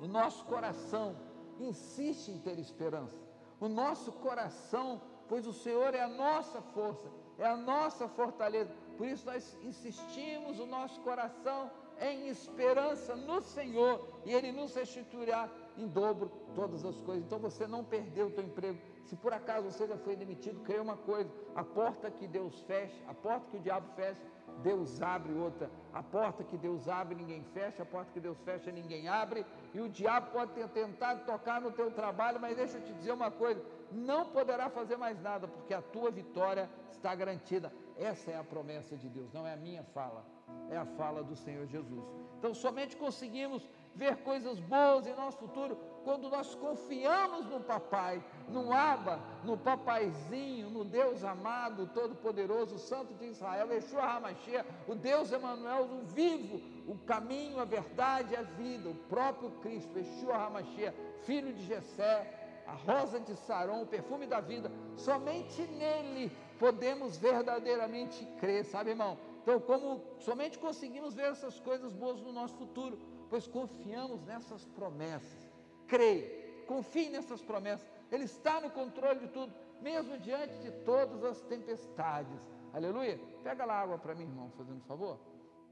o nosso coração insiste em ter esperança. O nosso coração, pois o Senhor é a nossa força, é a nossa fortaleza. Por isso nós insistimos o nosso coração em esperança no Senhor e Ele nos restituirá em dobro todas as coisas. Então você não perdeu o teu emprego. Se por acaso você já foi demitido, creia uma coisa: a porta que Deus fecha, a porta que o diabo fecha, Deus abre outra. A porta que Deus abre, ninguém fecha, a porta que Deus fecha, ninguém abre. E o diabo pode ter tentado tocar no teu trabalho, mas deixa eu te dizer uma coisa: não poderá fazer mais nada, porque a tua vitória está garantida. Essa é a promessa de Deus, não é a minha fala, é a fala do Senhor Jesus. Então, somente conseguimos ver coisas boas em nosso futuro quando nós confiamos no Papai, no Abba, no Papaizinho, no Deus amado, Todo-Poderoso, Santo de Israel, Yeshua HaMashiach, o Deus Emanuel, o vivo, o caminho, a verdade a vida, o próprio Cristo, Yeshua HaMashiach, filho de Jessé, a rosa de Saron, o perfume da vida, somente nele podemos verdadeiramente crer, sabe, irmão? Então, como somente conseguimos ver essas coisas boas no nosso futuro, pois confiamos nessas promessas. Creia, confie nessas promessas. Ele está no controle de tudo, mesmo diante de todas as tempestades. Aleluia. Pega lá água para mim, irmão, fazendo favor.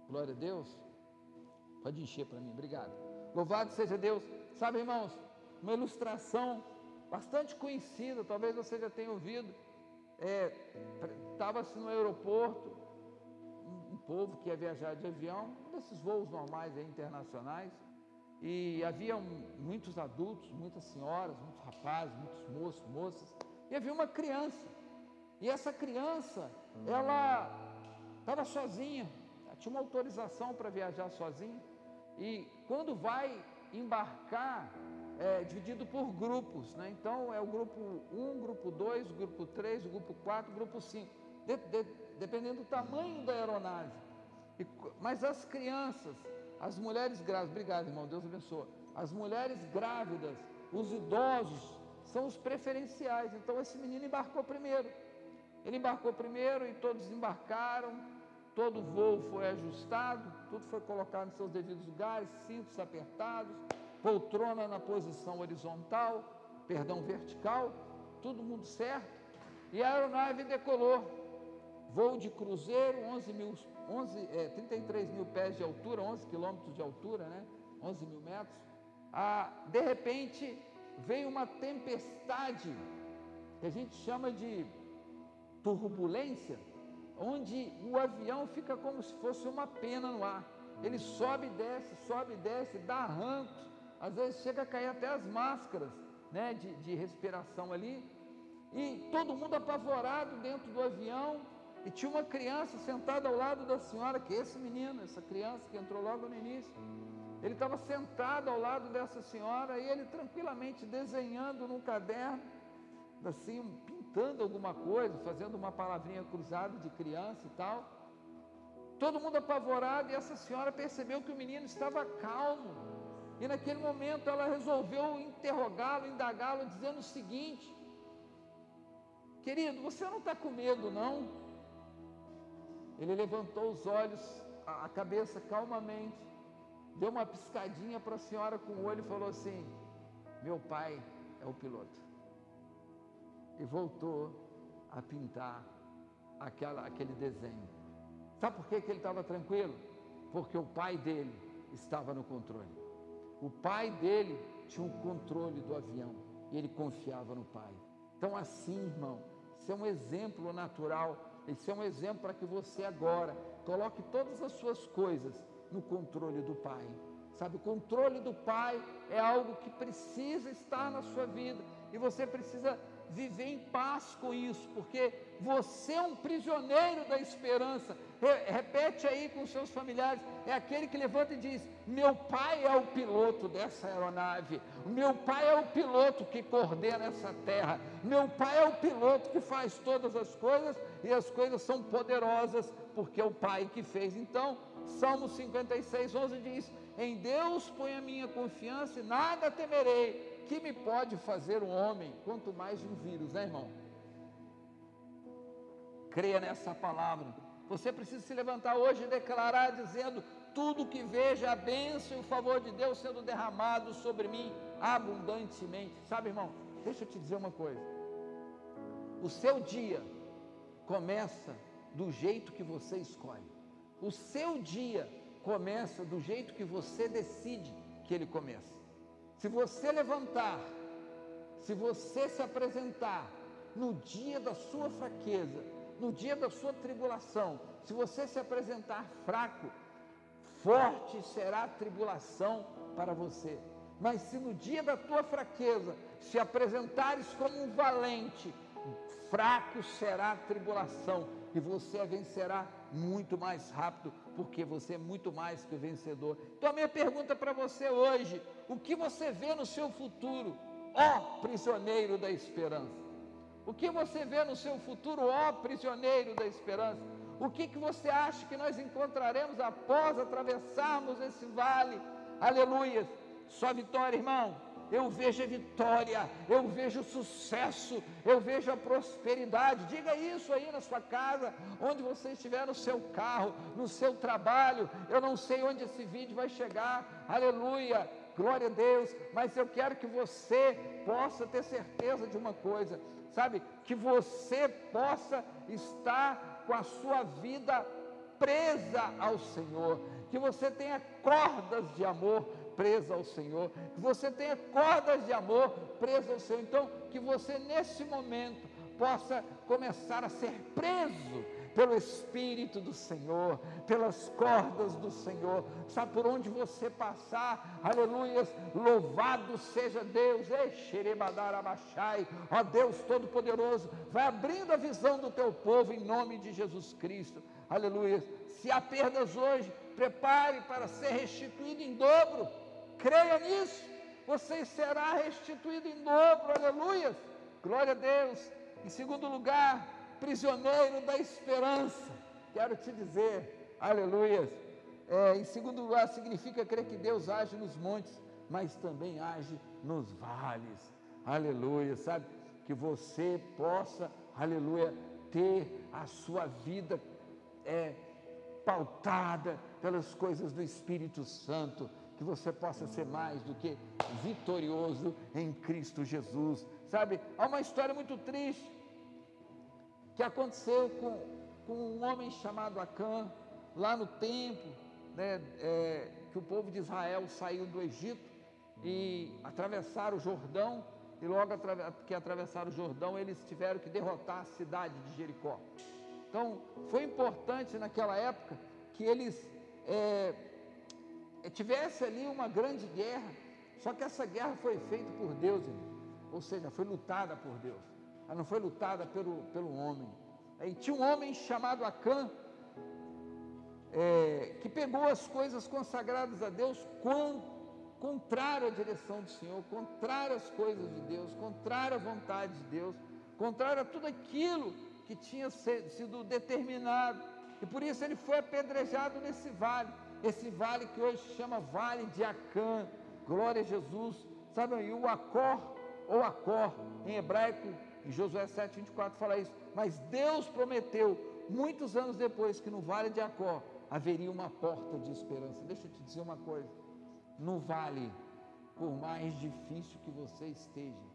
Glória a Deus. Pode encher para mim, obrigado. Louvado seja Deus. Sabe, irmãos, uma ilustração bastante conhecida, talvez você já tenha ouvido. Estava-se é, no aeroporto, um, um, povo que ia viajar de avião, desses voos normais aí, internacionais, e havia muitos adultos, muitas senhoras, muitos rapazes, muitos moços, moças, e havia uma criança. E essa criança, ela estava sozinha, tinha uma autorização para viajar sozinha. E quando vai embarcar, é dividido por grupos, né? Então é o grupo 1, grupo 2, grupo 3, grupo 4, grupo 5, de, de, dependendo do tamanho da aeronave. E, mas as crianças, as mulheres grávidas, obrigado irmão, Deus abençoe. As mulheres grávidas, os idosos, são os preferenciais. Então esse menino embarcou primeiro. Ele embarcou primeiro e todos embarcaram, todo o voo foi ajustado, tudo foi colocado em seus devidos lugares, cintos apertados, poltrona na posição horizontal, perdão, vertical, todo mundo certo. E a aeronave decolou. Voo de cruzeiro, 11 mil, 11, é, 33 mil pés de altura, 11 quilômetros de altura, né? 11 mil metros. Ah, de repente, veio uma tempestade, que a gente chama de turbulência, onde o avião fica como se fosse uma pena no ar. Ele sobe e desce, sobe e desce, dá arrancos, às vezes chega a cair até as máscaras né, de, de respiração ali. E todo mundo apavorado dentro do avião. E tinha uma criança sentada ao lado da senhora, que é esse menino, essa criança que entrou logo no início. Ele estava sentado ao lado dessa senhora e ele tranquilamente desenhando num caderno, assim, pintando alguma coisa, fazendo uma palavrinha cruzada de criança e tal. Todo mundo apavorado e essa senhora percebeu que o menino estava calmo. E naquele momento ela resolveu interrogá-lo, indagá-lo, dizendo o seguinte: Querido, você não está com medo, não? Ele levantou os olhos, a cabeça calmamente, deu uma piscadinha para a senhora com o olho e falou assim: Meu pai é o piloto. E voltou a pintar aquela, aquele desenho. Sabe por que, que ele estava tranquilo? Porque o pai dele estava no controle. O pai dele tinha um controle do avião e ele confiava no pai. Então, assim, irmão, isso é um exemplo natural, isso é um exemplo para que você agora coloque todas as suas coisas no controle do Pai. Sabe, o controle do Pai é algo que precisa estar na sua vida e você precisa viver em paz com isso, porque você é um prisioneiro da esperança. Repete aí com seus familiares: é aquele que levanta e diz: Meu pai é o piloto dessa aeronave, meu pai é o piloto que coordena essa terra, meu pai é o piloto que faz todas as coisas e as coisas são poderosas, porque é o pai que fez. Então, Salmo 56, 11 diz: Em Deus põe a minha confiança e nada temerei que me pode fazer um homem, quanto mais um vírus, né, irmão? Creia nessa palavra. Você precisa se levantar hoje e declarar, dizendo: tudo que veja a bênção e o favor de Deus sendo derramado sobre mim abundantemente. Sabe, irmão? Deixa eu te dizer uma coisa. O seu dia começa do jeito que você escolhe. O seu dia começa do jeito que você decide que ele começa. Se você levantar, se você se apresentar no dia da sua fraqueza, no dia da sua tribulação, se você se apresentar fraco, forte será a tribulação para você. Mas se no dia da tua fraqueza se apresentares como um valente, fraco será a tribulação e você a vencerá muito mais rápido, porque você é muito mais que o vencedor. Então a minha pergunta para você hoje, o que você vê no seu futuro, ó prisioneiro da esperança? O que você vê no seu futuro, ó prisioneiro da esperança? O que, que você acha que nós encontraremos após atravessarmos esse vale? Aleluia! Só vitória, irmão eu vejo a vitória, eu vejo o sucesso, eu vejo a prosperidade. Diga isso aí na sua casa, onde você estiver no seu carro, no seu trabalho. Eu não sei onde esse vídeo vai chegar. Aleluia. Glória a Deus, mas eu quero que você possa ter certeza de uma coisa, sabe? Que você possa estar com a sua vida presa ao Senhor, que você tenha cordas de amor presa ao Senhor, que você tenha cordas de amor presas ao Senhor. Então, que você nesse momento possa começar a ser preso pelo Espírito do Senhor, pelas cordas do Senhor, sabe por onde você passar, aleluias, louvado seja Deus, ó Deus Todo-Poderoso, vai abrindo a visão do teu povo em nome de Jesus Cristo, aleluias. Se há perdas hoje, prepare para ser restituído em dobro, creia nisso, você será restituído em dobro, aleluias, glória a Deus. Em segundo lugar, prisioneiro da esperança. Quero te dizer, aleluias. É, em segundo lugar, significa crer que Deus age nos montes, mas também age nos vales. Aleluia, sabe? Que você possa, aleluia, ter a sua vida é, pautada pelas coisas do Espírito Santo, que você possa ser mais do que vitorioso em Cristo Jesus. Sabe, há uma história muito triste que aconteceu com, com um homem chamado Acã, lá no tempo, né, é, que o povo de Israel saiu do Egito e atravessaram o Jordão, e logo que atravessaram o Jordão, eles tiveram que derrotar a cidade de Jericó. Então, foi importante naquela época que eles é, tivesse ali uma grande guerra, só que essa guerra foi feita por Deus, ou seja, foi lutada por Deus ela não foi lutada pelo, pelo homem. E tinha um homem chamado Acã, é, que pegou as coisas consagradas a Deus com, contrário à direção do Senhor, contrário às coisas de Deus, contrário à vontade de Deus, contrário a tudo aquilo que tinha sido determinado. E por isso ele foi apedrejado nesse vale, esse vale que hoje se chama Vale de Acã. Glória a Jesus. Sabe, o Acor, ou Acor, em hebraico, em Josué 7, 24 fala isso. Mas Deus prometeu, muitos anos depois, que no vale de Acó haveria uma porta de esperança. Deixa eu te dizer uma coisa: no vale, por mais difícil que você esteja,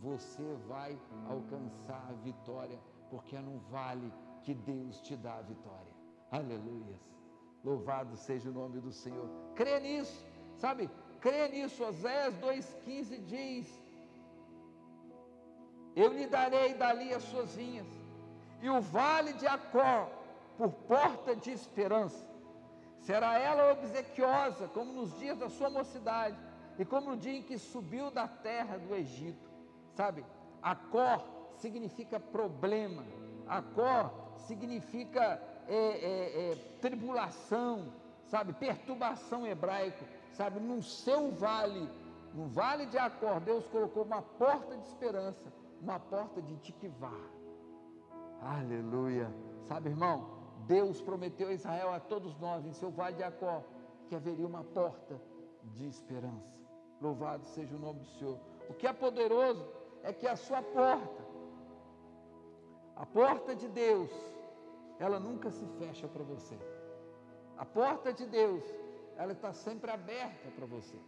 você vai alcançar a vitória, porque é no vale que Deus te dá a vitória. Aleluias. Louvado seja o nome do Senhor. Crê nisso, sabe? Crê nisso. Oséias 2,15 diz: eu lhe darei dali as suas vinhas, e o vale de Acó, por porta de esperança. Será ela obsequiosa, como nos dias da sua mocidade, e como no dia em que subiu da terra do Egito. Sabe, Acó significa problema, Acó significa é, é, é, tribulação, sabe, perturbação hebraico, sabe, no seu vale, no vale de Acó, Deus colocou uma porta de esperança uma porta de Tiquivá. Aleluia. Sabe, irmão, Deus prometeu a Israel, a todos nós, em seu vale de Jacó, que haveria uma porta de esperança. Louvado seja o nome do Senhor. O que é poderoso é que a sua porta, a porta de Deus, ela nunca se fecha para você. A porta de Deus, ela está sempre aberta para você.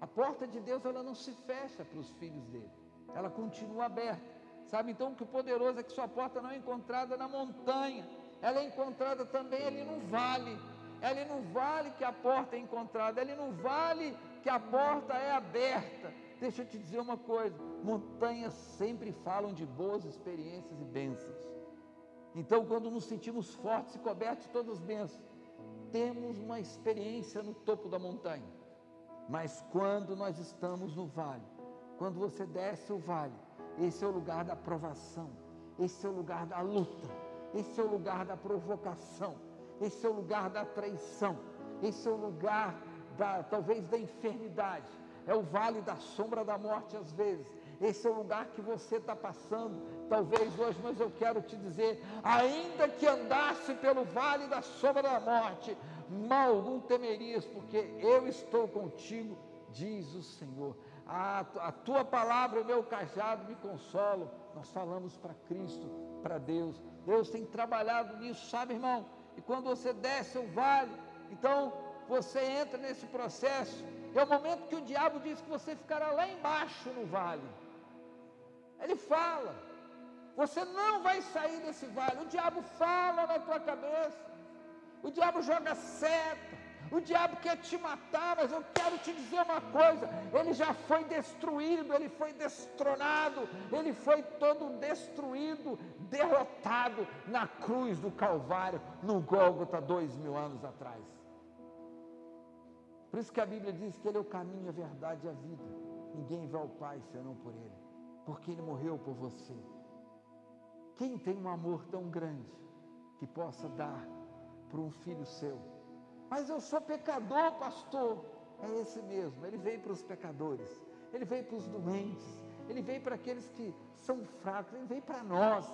A porta de Deus, ela não se fecha para os filhos dele ela continua aberta. Sabe então que o poderoso é que sua porta não é encontrada na montanha, ela é encontrada também ali no vale. É ali no vale que a porta é encontrada, é ali no vale que a porta é aberta. Deixa eu te dizer uma coisa: montanhas sempre falam de boas experiências e bênçãos. Então, quando nos sentimos fortes e cobertos de todas as bênçãos, temos uma experiência no topo da montanha. Mas quando nós estamos no vale, quando você desce o vale, esse é o lugar da provação, esse é o lugar da luta, esse é o lugar da provocação, esse é o lugar da traição, esse é o lugar da talvez da enfermidade, é o vale da sombra da morte às vezes. Esse é o lugar que você está passando, talvez hoje, mas eu quero te dizer: ainda que andasse pelo vale da sombra da morte, mal algum temerias, porque eu estou contigo, diz o Senhor a, a tua palavra, o meu cajado me consolam. Nós falamos para Cristo, para Deus. Deus tem trabalhado nisso, sabe, irmão? E quando você desce o vale, então você entra nesse processo. É o momento que o diabo diz que você ficará lá embaixo no vale. Ele fala. Você não vai sair desse vale. O diabo fala na tua cabeça. O diabo joga seta. O diabo quer te matar, mas eu quero te dizer uma coisa: ele já foi destruído, ele foi destronado, ele foi todo destruído, derrotado na cruz do Calvário, no Gólgota, dois mil anos atrás. Por isso que a Bíblia diz que Ele é o caminho, a verdade e a vida. Ninguém vai ao Pai senão por Ele, porque Ele morreu por você. Quem tem um amor tão grande que possa dar para um filho seu? Mas eu sou pecador, pastor. É esse mesmo. Ele veio para os pecadores, ele veio para os doentes, ele veio para aqueles que são fracos, ele veio para nós,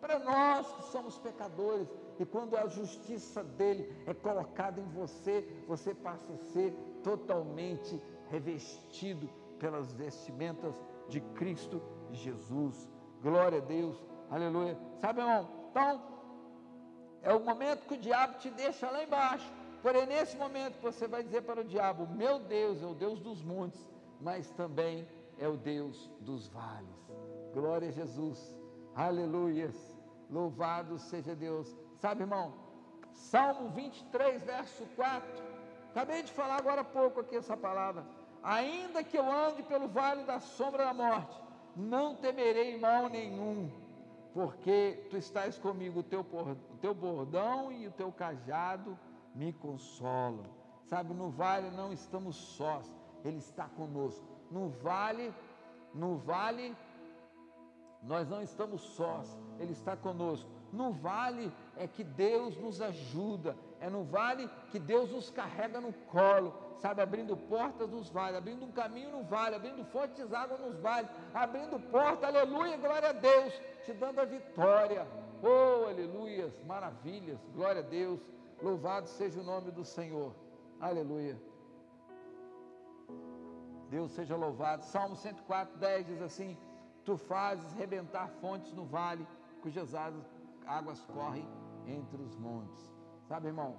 para nós que somos pecadores. E quando a justiça dele é colocada em você, você passa a ser totalmente revestido pelas vestimentas de Cristo Jesus. Glória a Deus, aleluia. Sabe, irmão? Então, é o momento que o diabo te deixa lá embaixo. Porém, nesse momento você vai dizer para o diabo: Meu Deus é o Deus dos montes, mas também é o Deus dos vales. Glória a Jesus, aleluias. Louvado seja Deus. Sabe, irmão, Salmo 23, verso 4. Acabei de falar agora há pouco aqui essa palavra. Ainda que eu ande pelo vale da sombra da morte, não temerei mal nenhum, porque tu estás comigo, o teu, o teu bordão e o teu cajado me consolam. Sabe, no vale não estamos sós, Ele está conosco. No vale, no vale, nós não estamos sós, Ele está conosco. No vale é que Deus nos ajuda, é no vale que Deus nos carrega no colo, sabe, abrindo portas nos vales, abrindo um caminho no vale, abrindo fontes de água nos vales, abrindo porta, aleluia, glória a Deus, te dando a vitória, oh, aleluias, maravilhas, glória a Deus, louvado seja o nome do Senhor, aleluia. Deus seja louvado. Salmo 104, 10 diz assim: Tu fazes rebentar fontes no vale, cujas águas águas correm entre os montes. Sabe, irmão?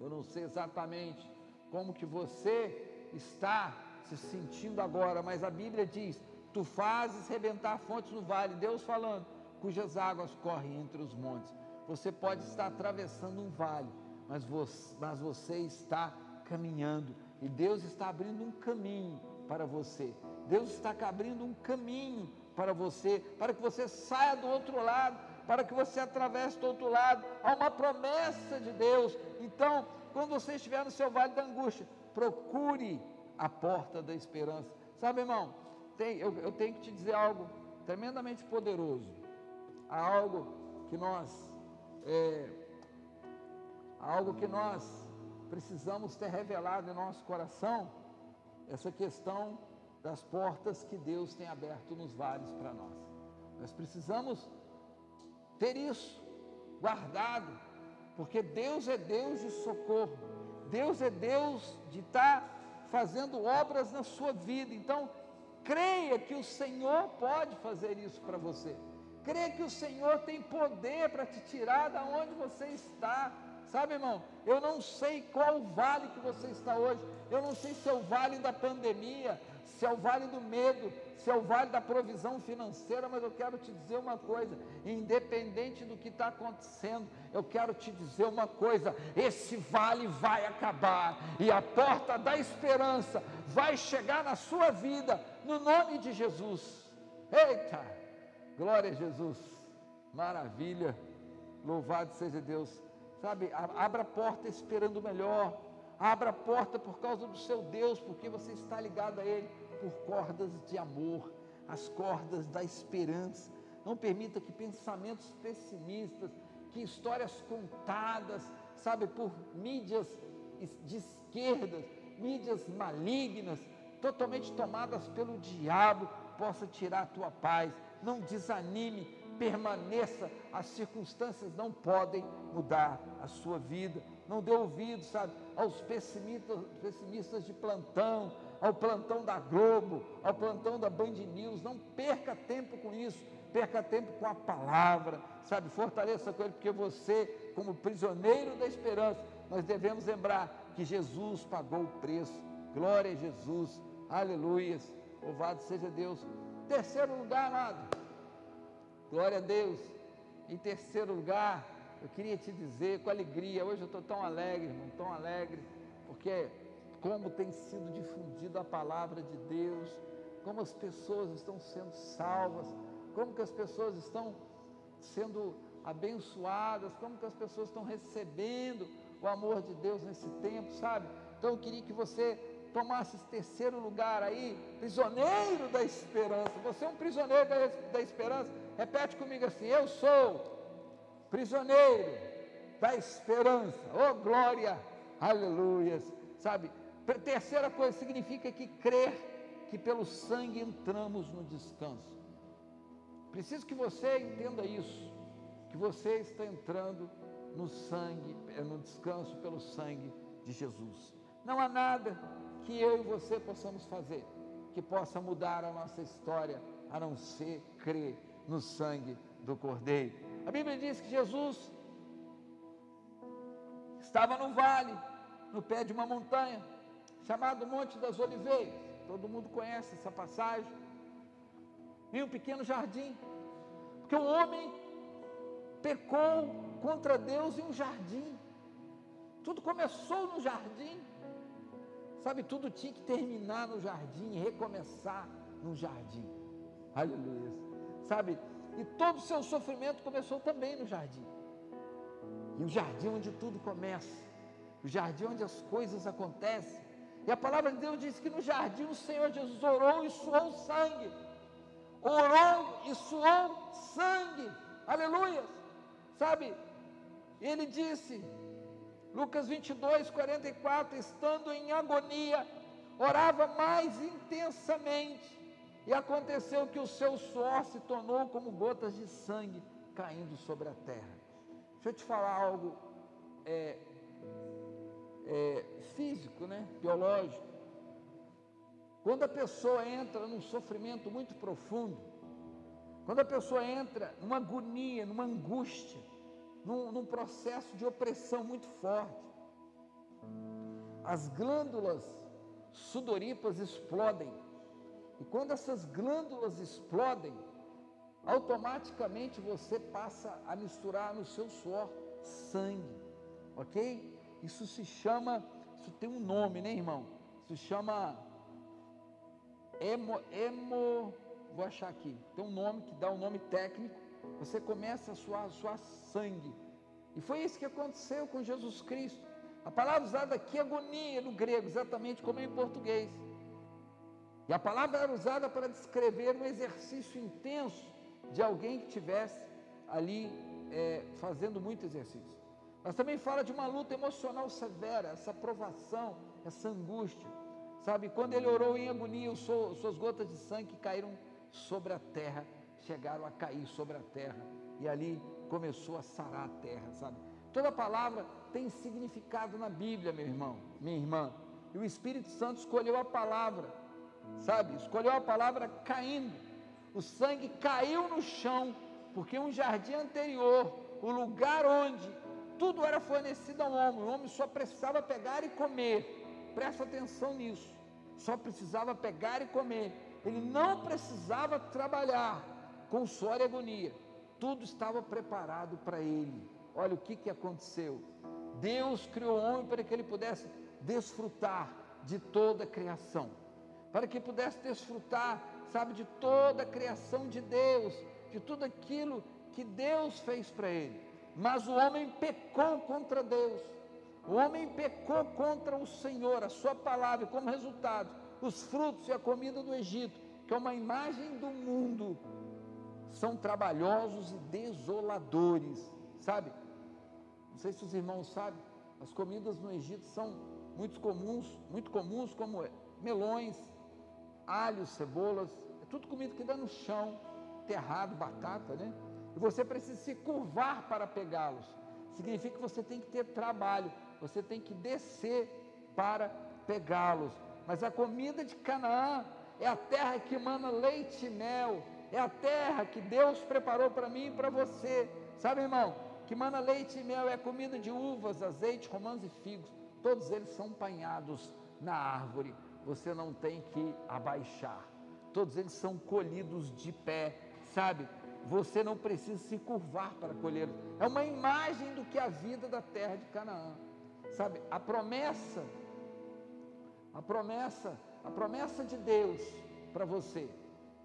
Eu não sei exatamente como que você está se sentindo agora, mas a Bíblia diz: Tu fazes rebentar fontes no vale, Deus falando, cujas águas correm entre os montes. Você pode estar atravessando um vale, mas você, mas você está caminhando e Deus está abrindo um caminho para você. Deus está abrindo um caminho para você, para que você saia do outro lado para que você atravesse do outro lado. Há uma promessa de Deus. Então, quando você estiver no seu vale da angústia, procure a porta da esperança. Sabe, irmão, tem, eu, eu tenho que te dizer algo tremendamente poderoso. Há algo que nós, é, algo que nós precisamos ter revelado em nosso coração, essa questão das portas que Deus tem aberto nos vales para nós. Nós precisamos ter isso guardado, porque Deus é Deus de socorro, Deus é Deus de estar tá fazendo obras na sua vida. Então, creia que o Senhor pode fazer isso para você. Creia que o Senhor tem poder para te tirar da onde você está. Sabe, irmão, eu não sei qual vale que você está hoje. Eu não sei se é o vale da pandemia, se é o vale do medo, se é o vale da provisão financeira, mas eu quero te dizer uma coisa: independente do que está acontecendo, eu quero te dizer uma coisa: esse vale vai acabar e a porta da esperança vai chegar na sua vida, no nome de Jesus. Eita, glória a Jesus, maravilha, louvado seja Deus. Sabe, abra a porta esperando o melhor, abra a porta por causa do seu Deus, porque você está ligado a Ele por cordas de amor, as cordas da esperança. Não permita que pensamentos pessimistas, que histórias contadas, sabe, por mídias de esquerda, mídias malignas, totalmente tomadas pelo diabo, possa tirar a tua paz. Não desanime, permaneça. As circunstâncias não podem mudar a sua vida. Não dê ouvido, sabe, aos pessimistas, pessimistas de plantão, ao plantão da Globo, ao plantão da Band News. Não perca tempo com isso, perca tempo com a palavra, sabe? Fortaleça com ele, porque você, como prisioneiro da esperança, nós devemos lembrar que Jesus pagou o preço. Glória a Jesus, aleluias, louvado seja Deus. Terceiro lugar, amado, Glória a Deus. Em terceiro lugar, eu queria te dizer com alegria, hoje eu estou tão alegre, irmão, tão alegre, porque como tem sido difundida a palavra de Deus, como as pessoas estão sendo salvas, como que as pessoas estão sendo abençoadas, como que as pessoas estão recebendo o amor de Deus nesse tempo, sabe? Então eu queria que você tomasse esse terceiro lugar aí, prisioneiro da esperança. Você é um prisioneiro da, da esperança. Repete comigo assim: Eu sou prisioneiro da esperança. Oh glória, aleluias. Sabe? Terceira coisa significa que crer que pelo sangue entramos no descanso. Preciso que você entenda isso, que você está entrando no sangue, eh, no descanso pelo sangue de Jesus. Não há nada que eu e você possamos fazer que possa mudar a nossa história, a não ser crer no sangue do Cordeiro. A Bíblia diz que Jesus estava no vale, no pé de uma montanha, chamado Monte das Oliveiras. Todo mundo conhece essa passagem. Em um pequeno jardim, porque o homem pecou contra Deus em um jardim. Tudo começou no jardim. Sabe, tudo tinha que terminar no jardim, recomeçar no jardim. Aleluia. Sabe, e todo o seu sofrimento começou também no jardim. E o jardim onde tudo começa, o jardim onde as coisas acontecem. E a palavra de Deus diz que no jardim o Senhor Jesus orou e suou sangue. Orou e suou sangue. Aleluia. Sabe, ele disse: Lucas 22, 44, estando em agonia, orava mais intensamente, e aconteceu que o seu suor se tornou como gotas de sangue caindo sobre a terra. Deixa eu te falar algo é, é, físico, né? biológico. Quando a pessoa entra num sofrimento muito profundo, quando a pessoa entra numa agonia, numa angústia, num, num processo de opressão muito forte. As glândulas sudoríparas explodem. E quando essas glândulas explodem, automaticamente você passa a misturar no seu suor sangue, ok? Isso se chama, isso tem um nome, né, irmão? Isso se chama hemo, hemo, vou achar aqui, tem um nome que dá um nome técnico, você começa a suar, suar sangue. E foi isso que aconteceu com Jesus Cristo. A palavra usada aqui é agonia no grego, exatamente como em português. E a palavra era usada para descrever um exercício intenso de alguém que tivesse ali é, fazendo muito exercício. Mas também fala de uma luta emocional severa, essa provação, essa angústia. Sabe, quando ele orou em agonia, suas gotas de sangue caíram sobre a terra chegaram a cair sobre a terra e ali começou a sarar a terra, sabe? Toda palavra tem significado na Bíblia, meu irmão, minha irmã. E o Espírito Santo escolheu a palavra, sabe? Escolheu a palavra caindo. O sangue caiu no chão, porque um jardim anterior, o lugar onde tudo era fornecido ao homem, o homem só precisava pegar e comer. Presta atenção nisso. Só precisava pegar e comer. Ele não precisava trabalhar com suor e agonia. Tudo estava preparado para ele. Olha o que, que aconteceu. Deus criou o homem para que ele pudesse desfrutar de toda a criação, para que pudesse desfrutar, sabe, de toda a criação de Deus, de tudo aquilo que Deus fez para ele. Mas o homem pecou contra Deus, o homem pecou contra o Senhor, a Sua palavra, e como resultado, os frutos e a comida do Egito, que é uma imagem do mundo, são trabalhosos e desoladores, sabe? Não sei se os irmãos sabem, as comidas no Egito são muito comuns, muito comuns como melões, alhos, cebolas, é tudo comida que dá no chão, terrado, batata, né? E você precisa se curvar para pegá-los. Significa que você tem que ter trabalho, você tem que descer para pegá-los. Mas a comida de Canaã é a terra que emana leite e mel, é a terra que Deus preparou para mim e para você. Sabe, irmão, que mana leite e mel é comida de uvas, azeite, romãs e figos. Todos eles são panhados na árvore. Você não tem que abaixar. Todos eles são colhidos de pé, sabe, você não precisa se curvar para colher. É uma imagem do que é a vida da terra de Canaã. Sabe, a promessa, a promessa, a promessa de Deus para você,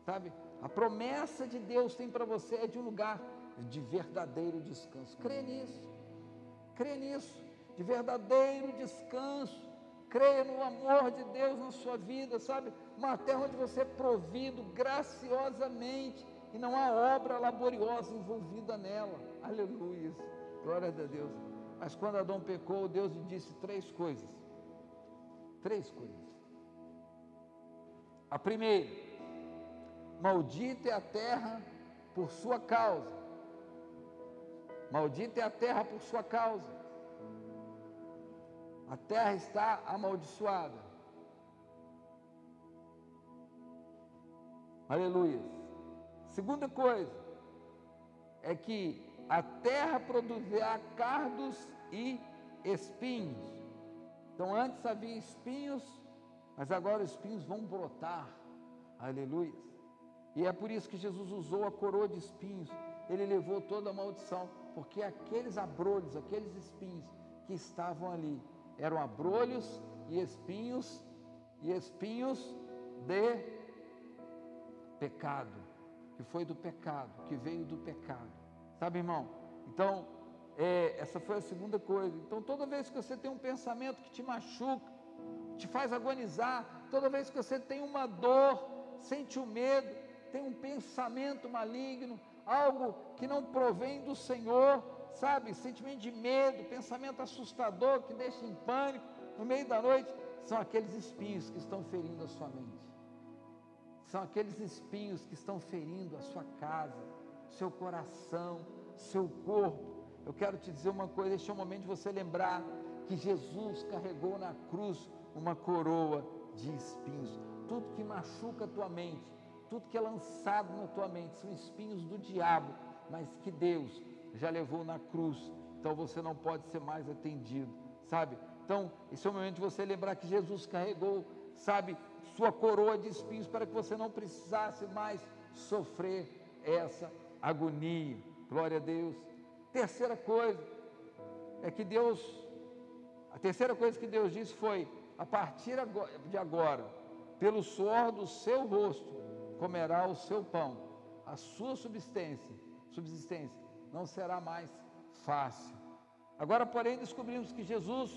sabe? A promessa de Deus tem para você é de um lugar de verdadeiro descanso. Crê nisso. Crê nisso, de verdadeiro descanso. Creia no amor de Deus na sua vida, sabe? Uma terra onde você é provido graciosamente e não há obra laboriosa envolvida nela. Aleluia. Glória a Deus. Mas quando Adão pecou, Deus lhe disse três coisas. Três coisas. A primeira, maldita é a terra por sua causa. Maldita é a terra por sua causa. A terra está amaldiçoada. Aleluia. Segunda coisa é que a terra produzirá cardos e espinhos. Então antes havia espinhos, mas agora os espinhos vão brotar. Aleluia. E é por isso que Jesus usou a coroa de espinhos. Ele levou toda a maldição, porque aqueles abrolhos, aqueles espinhos que estavam ali, eram abrolhos e espinhos e espinhos de pecado que foi do pecado, que veio do pecado. Sabe, irmão? Então, é, essa foi a segunda coisa. Então, toda vez que você tem um pensamento que te machuca, te faz agonizar, toda vez que você tem uma dor, sente o medo, tem um pensamento maligno, algo que não provém do Senhor, sabe? Sentimento de medo, pensamento assustador que deixa em pânico no meio da noite, são aqueles espinhos que estão ferindo a sua mente são aqueles espinhos que estão ferindo a sua casa, seu coração, seu corpo. Eu quero te dizer uma coisa: este é o momento de você lembrar que Jesus carregou na cruz uma coroa de espinhos. Tudo que machuca a tua mente, tudo que é lançado na tua mente, são espinhos do diabo, mas que Deus já levou na cruz. Então você não pode ser mais atendido, sabe? Então, esse é o momento de você lembrar que Jesus carregou, sabe, sua coroa de espinhos para que você não precisasse mais sofrer essa agonia. Glória a Deus. Terceira coisa é que Deus, a terceira coisa que Deus disse foi: a partir de agora, pelo suor do seu rosto, comerá o seu pão, a sua subsistência, subsistência não será mais fácil. Agora, porém, descobrimos que Jesus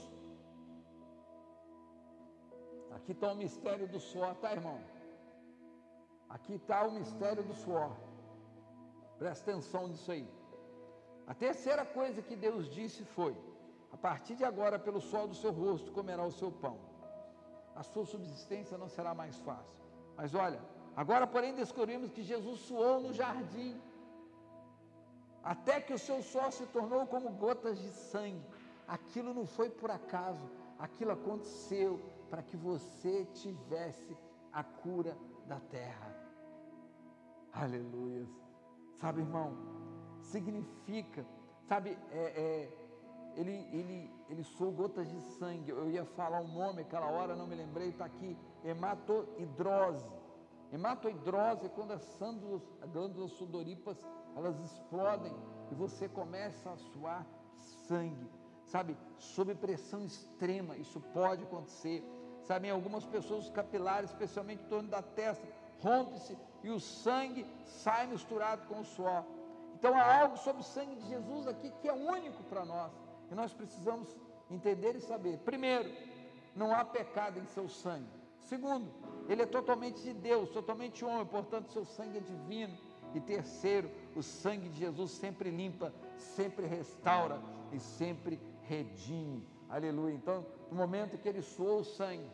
Aqui está o mistério do suor, tá, irmão? Aqui está o mistério do suor. Presta atenção nisso aí. A terceira coisa que Deus disse foi: a partir de agora, pelo sol do seu rosto, comerá o seu pão. A sua subsistência não será mais fácil. Mas olha, agora, porém, descobrimos que Jesus suou no jardim, até que o seu suor se tornou como gotas de sangue. Aquilo não foi por acaso, aquilo aconteceu para que você tivesse a cura da terra. Aleluia. Sabe, irmão, significa, sabe, é, é, ele, ele, ele soou gotas de sangue. Eu ia falar um nome aquela hora, não me lembrei, está aqui. Hematoidrose. Hematoidrose é quando as glândulas sudoríparas elas explodem e você começa a suar sangue. Sabe, sob pressão extrema, isso pode acontecer. Sabe, em algumas pessoas os capilares, especialmente em torno da testa, rompe-se e o sangue sai misturado com o suor. Então há algo sobre o sangue de Jesus aqui que é único para nós. E nós precisamos entender e saber. Primeiro, não há pecado em seu sangue. Segundo, ele é totalmente de Deus, totalmente homem, portanto, seu sangue é divino. E terceiro, o sangue de Jesus sempre limpa, sempre restaura e sempre redime. Aleluia. Então, no momento que ele suou o sangue,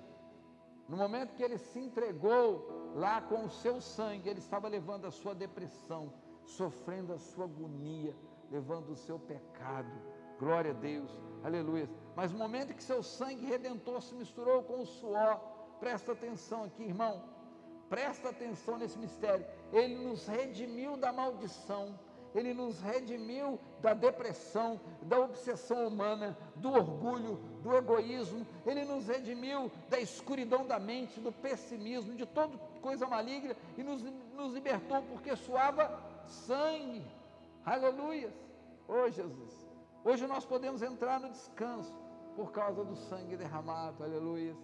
no momento que ele se entregou lá com o seu sangue, ele estava levando a sua depressão, sofrendo a sua agonia, levando o seu pecado. Glória a Deus, aleluia. Mas no momento que seu sangue redentor se misturou com o suor, presta atenção aqui, irmão, presta atenção nesse mistério. Ele nos redimiu da maldição, Ele nos redimiu da depressão, da obsessão humana, do orgulho, do egoísmo. Ele nos redimiu da escuridão da mente, do pessimismo, de toda coisa maligna e nos, nos libertou porque suava sangue. Aleluia. Oh Jesus. Hoje nós podemos entrar no descanso por causa do sangue derramado. Aleluia.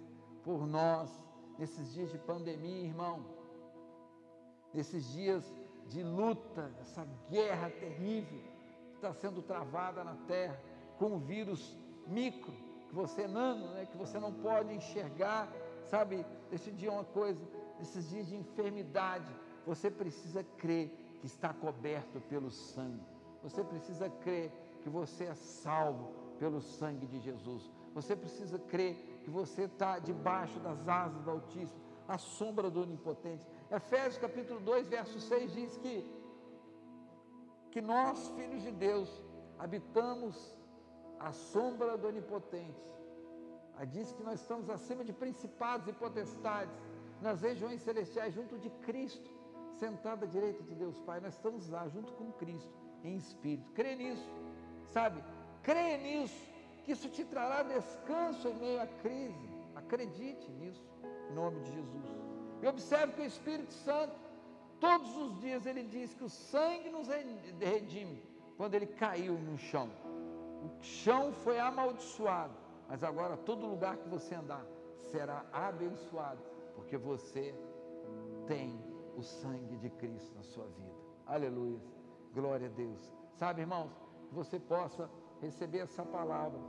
Por nós, nesses dias de pandemia, irmão. Nesses dias de luta, essa guerra terrível que está sendo travada na terra com o vírus micro, que você é nano, né, que você não pode enxergar, sabe? Esse dia é uma coisa, nesses dias de enfermidade, você precisa crer que está coberto pelo sangue. Você precisa crer que você é salvo pelo sangue de Jesus. Você precisa crer que você está debaixo das asas do Altíssimo, à sombra do Onipotente. Efésios capítulo 2, verso 6 diz que, que nós, filhos de Deus, habitamos à sombra do Onipotente. Diz que nós estamos acima de principados e potestades, nas regiões celestiais, junto de Cristo, sentado à direita de Deus Pai. Nós estamos lá, junto com Cristo, em espírito. Crê nisso, sabe? Crê nisso, que isso te trará descanso em meio à crise. Acredite nisso, em nome de Jesus. E observe que o Espírito Santo, todos os dias, ele diz que o sangue nos redime quando ele caiu no chão. O chão foi amaldiçoado, mas agora todo lugar que você andar será abençoado, porque você tem o sangue de Cristo na sua vida. Aleluia. Glória a Deus. Sabe, irmãos, que você possa receber essa palavra.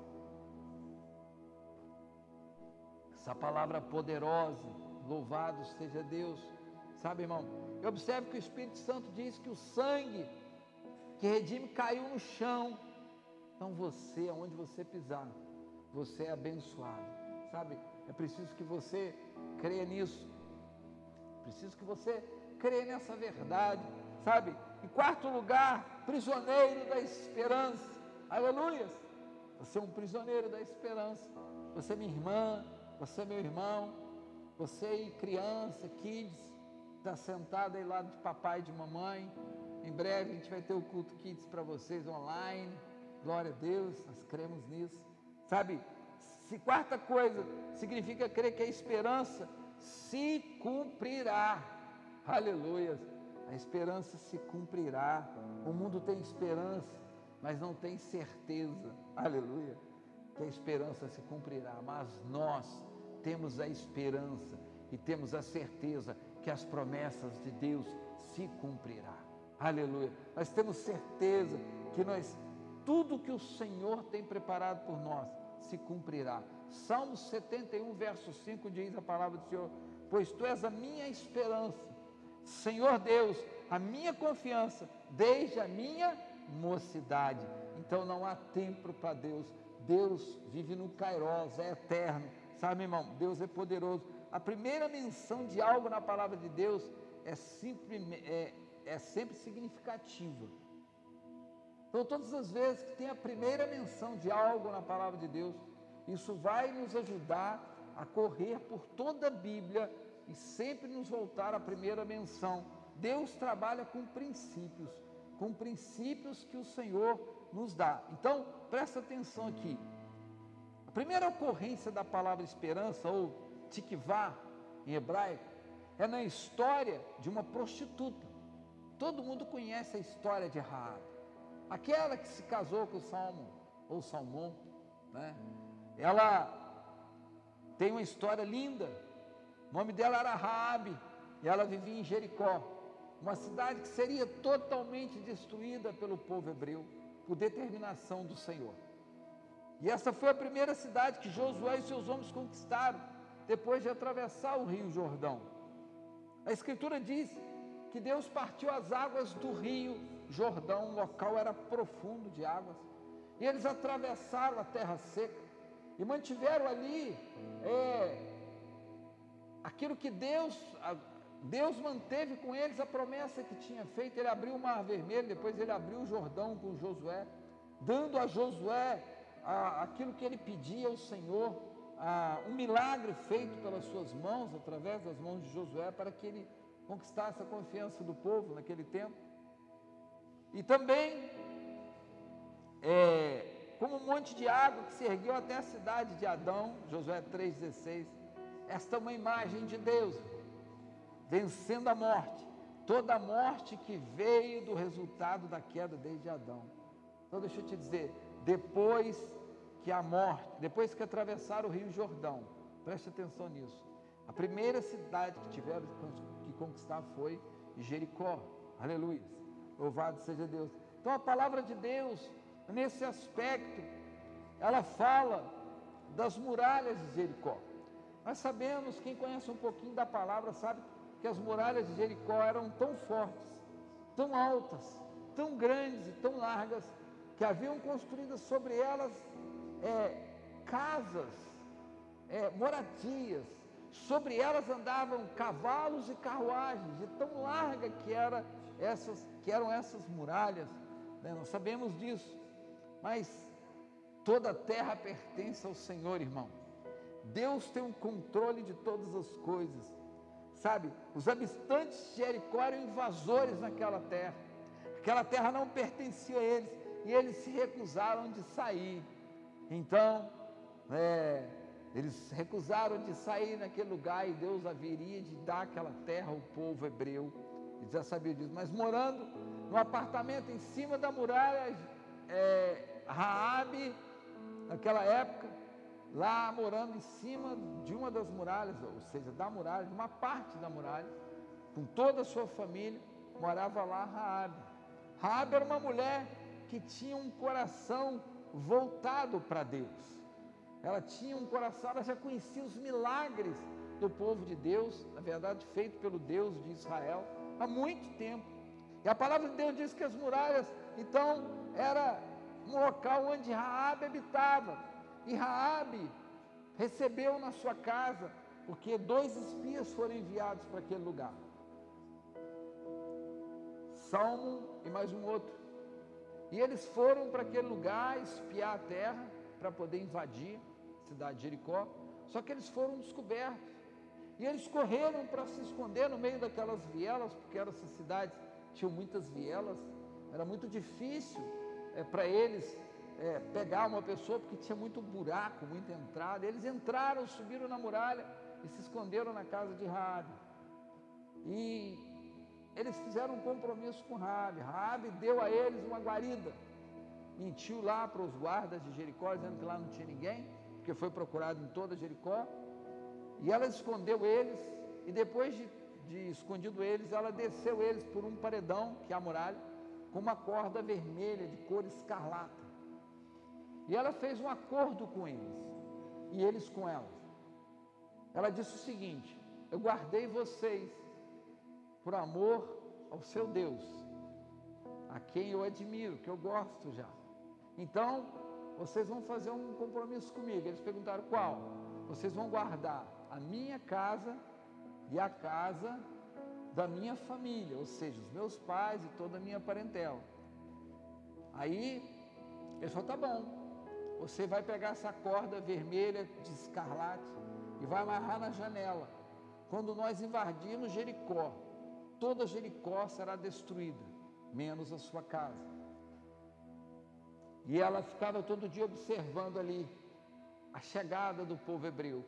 Essa palavra poderosa Louvado seja Deus. Sabe, irmão? Eu observo que o Espírito Santo diz que o sangue que redime caiu no chão. Então você, aonde você pisar, você é abençoado. Sabe? É preciso que você creia nisso. Preciso que você creia nessa verdade. Sabe? Em quarto lugar, prisioneiro da esperança. Aleluia! Você é um prisioneiro da esperança. Você é minha irmã, você é meu irmão, você aí, criança, kids, está sentado aí lá de papai e de mamãe. Em breve a gente vai ter o culto kids para vocês online. Glória a Deus, nós cremos nisso. Sabe, se quarta coisa significa crer que a esperança se cumprirá. Aleluia. A esperança se cumprirá. O mundo tem esperança, mas não tem certeza. Aleluia. Que a esperança se cumprirá, mas nós temos a esperança e temos a certeza que as promessas de Deus se cumprirá. Aleluia. Nós temos certeza que nós tudo que o Senhor tem preparado por nós se cumprirá. Salmo 71, verso 5 diz a palavra do Senhor: Pois tu és a minha esperança, Senhor Deus, a minha confiança desde a minha mocidade. Então não há tempo para Deus. Deus vive no Kairos, é eterno. Sabe, irmão, Deus é poderoso. A primeira menção de algo na palavra de Deus é sempre, é, é sempre significativa. Então, todas as vezes que tem a primeira menção de algo na palavra de Deus, isso vai nos ajudar a correr por toda a Bíblia e sempre nos voltar à primeira menção. Deus trabalha com princípios, com princípios que o Senhor nos dá. Então, presta atenção aqui primeira ocorrência da palavra esperança, ou tikvá em hebraico, é na história de uma prostituta. Todo mundo conhece a história de Raab. Aquela que se casou com Salmo, ou Salmão, né? Ela tem uma história linda. O nome dela era Raabe, e ela vivia em Jericó, uma cidade que seria totalmente destruída pelo povo hebreu por determinação do Senhor. E essa foi a primeira cidade que Josué e seus homens conquistaram, depois de atravessar o rio Jordão. A Escritura diz que Deus partiu as águas do rio Jordão, o local era profundo de águas, e eles atravessaram a terra seca e mantiveram ali é, aquilo que Deus, Deus manteve com eles a promessa que tinha feito. Ele abriu o Mar Vermelho, depois ele abriu o Jordão com Josué, dando a Josué aquilo que ele pedia ao Senhor, um milagre feito pelas suas mãos, através das mãos de Josué, para que ele conquistasse a confiança do povo naquele tempo. E também, é, como um monte de água que se ergueu até a cidade de Adão, Josué 3,16. Esta é uma imagem de Deus, vencendo a morte, toda a morte que veio do resultado da queda desde Adão. Então, deixa eu te dizer, depois que a morte, depois que atravessaram o Rio Jordão, preste atenção nisso. A primeira cidade que tiveram que conquistar foi Jericó. Aleluia. Louvado seja Deus. Então a palavra de Deus, nesse aspecto, ela fala das muralhas de Jericó. Nós sabemos, quem conhece um pouquinho da palavra, sabe que as muralhas de Jericó eram tão fortes, tão altas, tão grandes e tão largas, que haviam construídas sobre elas é, casas, é, moradias, sobre elas andavam cavalos e carruagens, de tão larga que, era essas, que eram essas muralhas, né? nós sabemos disso, mas toda a terra pertence ao Senhor, irmão. Deus tem um controle de todas as coisas, sabe? Os habitantes de Jericó eram invasores naquela terra, aquela terra não pertencia a eles, e eles se recusaram de sair. Então, é, eles recusaram de sair naquele lugar e Deus haveria de dar aquela terra ao povo hebreu. Eles já sabiam disso. Mas morando num apartamento em cima da muralha, é, Raabe, naquela época, lá morando em cima de uma das muralhas, ou seja, da muralha, de uma parte da muralha, com toda a sua família, morava lá Raabe. Raabe era uma mulher que tinha um coração voltado para Deus. Ela tinha um coração, ela já conhecia os milagres do povo de Deus, na verdade, feito pelo Deus de Israel, há muito tempo. E a palavra de Deus diz que as muralhas, então, era um local onde Raabe habitava. E Raabe recebeu na sua casa, porque dois espias foram enviados para aquele lugar. Salmo e mais um outro. E eles foram para aquele lugar espiar a terra para poder invadir a cidade de Jericó. Só que eles foram descobertos. E eles correram para se esconder no meio daquelas vielas, porque essas cidades tinham muitas vielas. Era muito difícil é, para eles é, pegar uma pessoa, porque tinha muito buraco, muita entrada. Eles entraram, subiram na muralha e se esconderam na casa de Rabi. E eles fizeram um compromisso com Rabi. Rabi deu a eles uma guarida. Mentiu lá para os guardas de Jericó, dizendo que lá não tinha ninguém, porque foi procurado em toda Jericó. E ela escondeu eles, e depois de, de escondido eles, ela desceu eles por um paredão, que é a muralha, com uma corda vermelha de cor escarlata. E ela fez um acordo com eles, e eles com ela. Ela disse o seguinte: Eu guardei vocês por amor ao seu Deus, a quem eu admiro, que eu gosto já. Então, vocês vão fazer um compromisso comigo. Eles perguntaram qual? Vocês vão guardar a minha casa e a casa da minha família, ou seja, os meus pais e toda a minha parentela. Aí, ele falou: tá bom, você vai pegar essa corda vermelha de escarlate e vai amarrar na janela. Quando nós invadirmos Jericó, toda Jericó será destruída, menos a sua casa. E ela ficava todo dia observando ali a chegada do povo hebreu,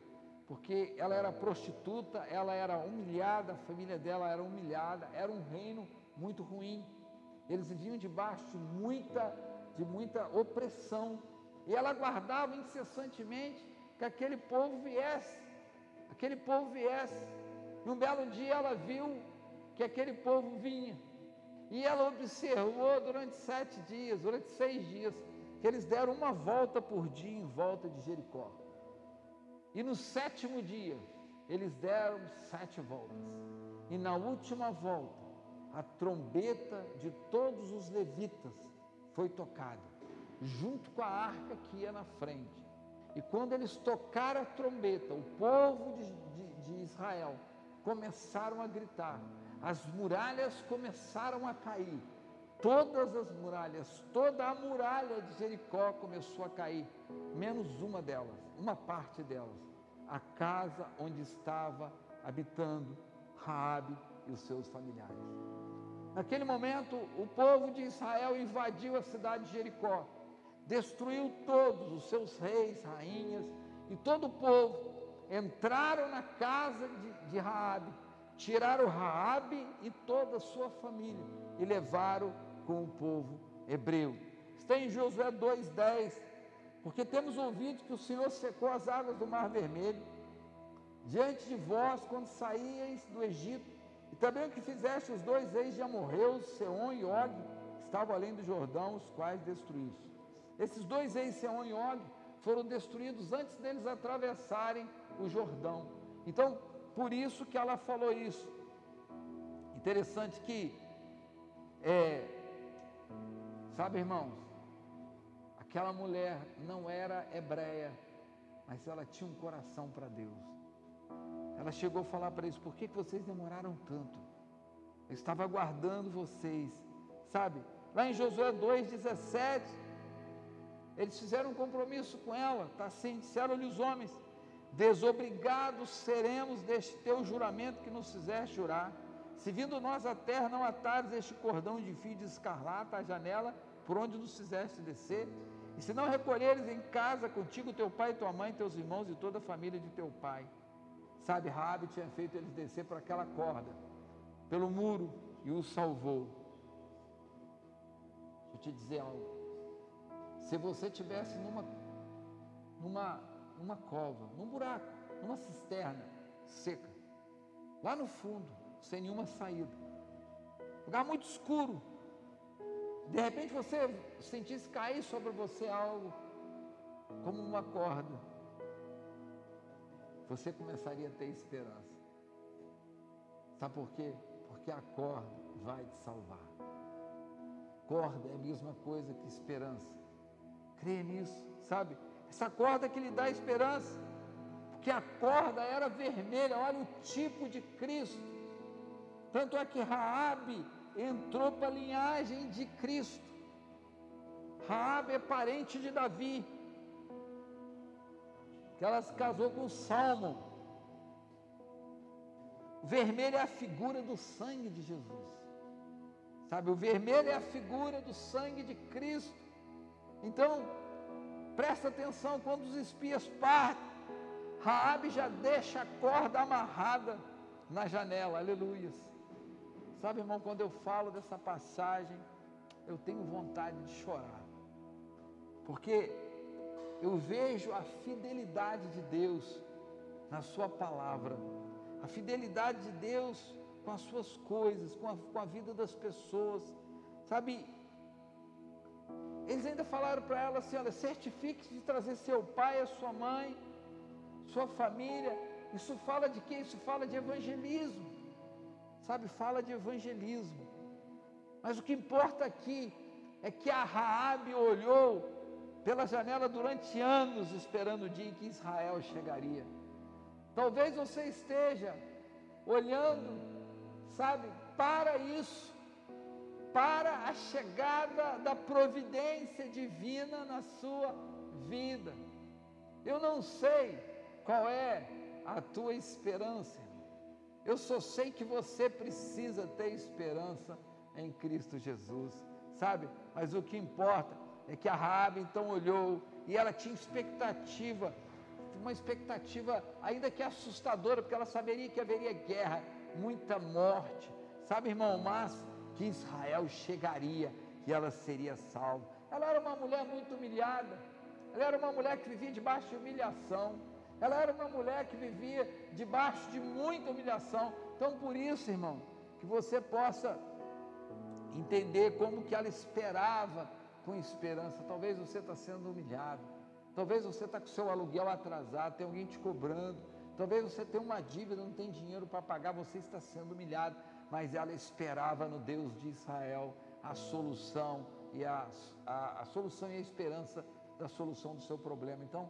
porque ela era prostituta, ela era humilhada, a família dela era humilhada, era um reino muito ruim. Eles viviam debaixo de muita, de muita opressão. E ela aguardava incessantemente que aquele povo viesse, aquele povo viesse. E um belo dia ela viu que aquele povo vinha. E ela observou durante sete dias, durante seis dias, que eles deram uma volta por dia em volta de Jericó. E no sétimo dia, eles deram sete voltas. E na última volta, a trombeta de todos os levitas foi tocada, junto com a arca que ia na frente. E quando eles tocaram a trombeta, o povo de, de, de Israel começaram a gritar, as muralhas começaram a cair. Todas as muralhas, toda a muralha de Jericó começou a cair, menos uma delas, uma parte delas, a casa onde estava habitando Raabe e os seus familiares. Naquele momento, o povo de Israel invadiu a cidade de Jericó, destruiu todos os seus reis, rainhas e todo o povo. Entraram na casa de, de Raabe, tiraram Raabe e toda a sua família e levaram com o povo hebreu. Está em Josué 2:10, porque temos ouvido que o Senhor secou as águas do Mar Vermelho diante de vós quando saíeis do Egito e também o que fizeste os dois ex de Amorreus, Seon e Og, que estavam além do Jordão, os quais destruíste. Esses dois ex, Seon e Og, foram destruídos antes deles atravessarem o Jordão. Então, por isso que ela falou isso. Interessante que, é, sabe, irmãos, aquela mulher não era hebreia, mas ela tinha um coração para Deus. Ela chegou a falar para eles: por que, que vocês demoraram tanto? Eu estava aguardando vocês, sabe? Lá em Josué 2,17, eles fizeram um compromisso com ela, está assim: disseram-lhe os homens: desobrigados seremos deste teu juramento que nos fizeste jurar. Se vindo nós à terra, não atares este cordão de fio de escarlata à janela por onde nos fizeste descer. E se não recolheres em casa contigo teu pai, tua mãe, teus irmãos e toda a família de teu pai. Sabe, Rabi tinha feito eles descer por aquela corda, pelo muro, e os salvou. Deixa eu te dizer algo. Se você tivesse numa, numa, numa cova, num buraco, numa cisterna seca, lá no fundo, sem nenhuma saída, lugar muito escuro, de repente você sentisse cair sobre você algo como uma corda você começaria a ter esperança. Sabe por quê? Porque a corda vai te salvar. Corda é a mesma coisa que esperança. Crê nisso, sabe? Essa corda que lhe dá esperança. Porque a corda era vermelha, olha o tipo de Cristo. Tanto é que Raabe entrou para a linhagem de Cristo. Raabe é parente de Davi que ela se casou com Salmo. O vermelho é a figura do sangue de Jesus. Sabe, o vermelho é a figura do sangue de Cristo. Então, presta atenção quando os espias partem. Raabe já deixa a corda amarrada na janela. Aleluias. Sabe, irmão, quando eu falo dessa passagem, eu tenho vontade de chorar. Porque eu vejo a fidelidade de Deus na Sua palavra, a fidelidade de Deus com as suas coisas, com a, com a vida das pessoas, sabe? Eles ainda falaram para ela assim: olha, certifique-se de trazer seu pai, a sua mãe, sua família. Isso fala de quê? Isso fala de evangelismo, sabe? Fala de evangelismo. Mas o que importa aqui é que a Raabe olhou pela janela durante anos esperando o dia em que Israel chegaria. Talvez você esteja olhando, sabe, para isso, para a chegada da providência divina na sua vida. Eu não sei qual é a tua esperança, eu só sei que você precisa ter esperança em Cristo Jesus, sabe? Mas o que importa é que a Raabe então olhou e ela tinha expectativa, uma expectativa ainda que assustadora, porque ela saberia que haveria guerra, muita morte, sabe, irmão, mas que Israel chegaria e ela seria salva. Ela era uma mulher muito humilhada, ela era uma mulher que vivia debaixo de humilhação, ela era uma mulher que vivia debaixo de muita humilhação. Então, por isso, irmão, que você possa entender como que ela esperava com esperança. Talvez você está sendo humilhado. Talvez você está com seu aluguel atrasado, tem alguém te cobrando. Talvez você tenha uma dívida, não tem dinheiro para pagar, você está sendo humilhado. Mas ela esperava no Deus de Israel a solução e a, a, a solução e a esperança da solução do seu problema. Então,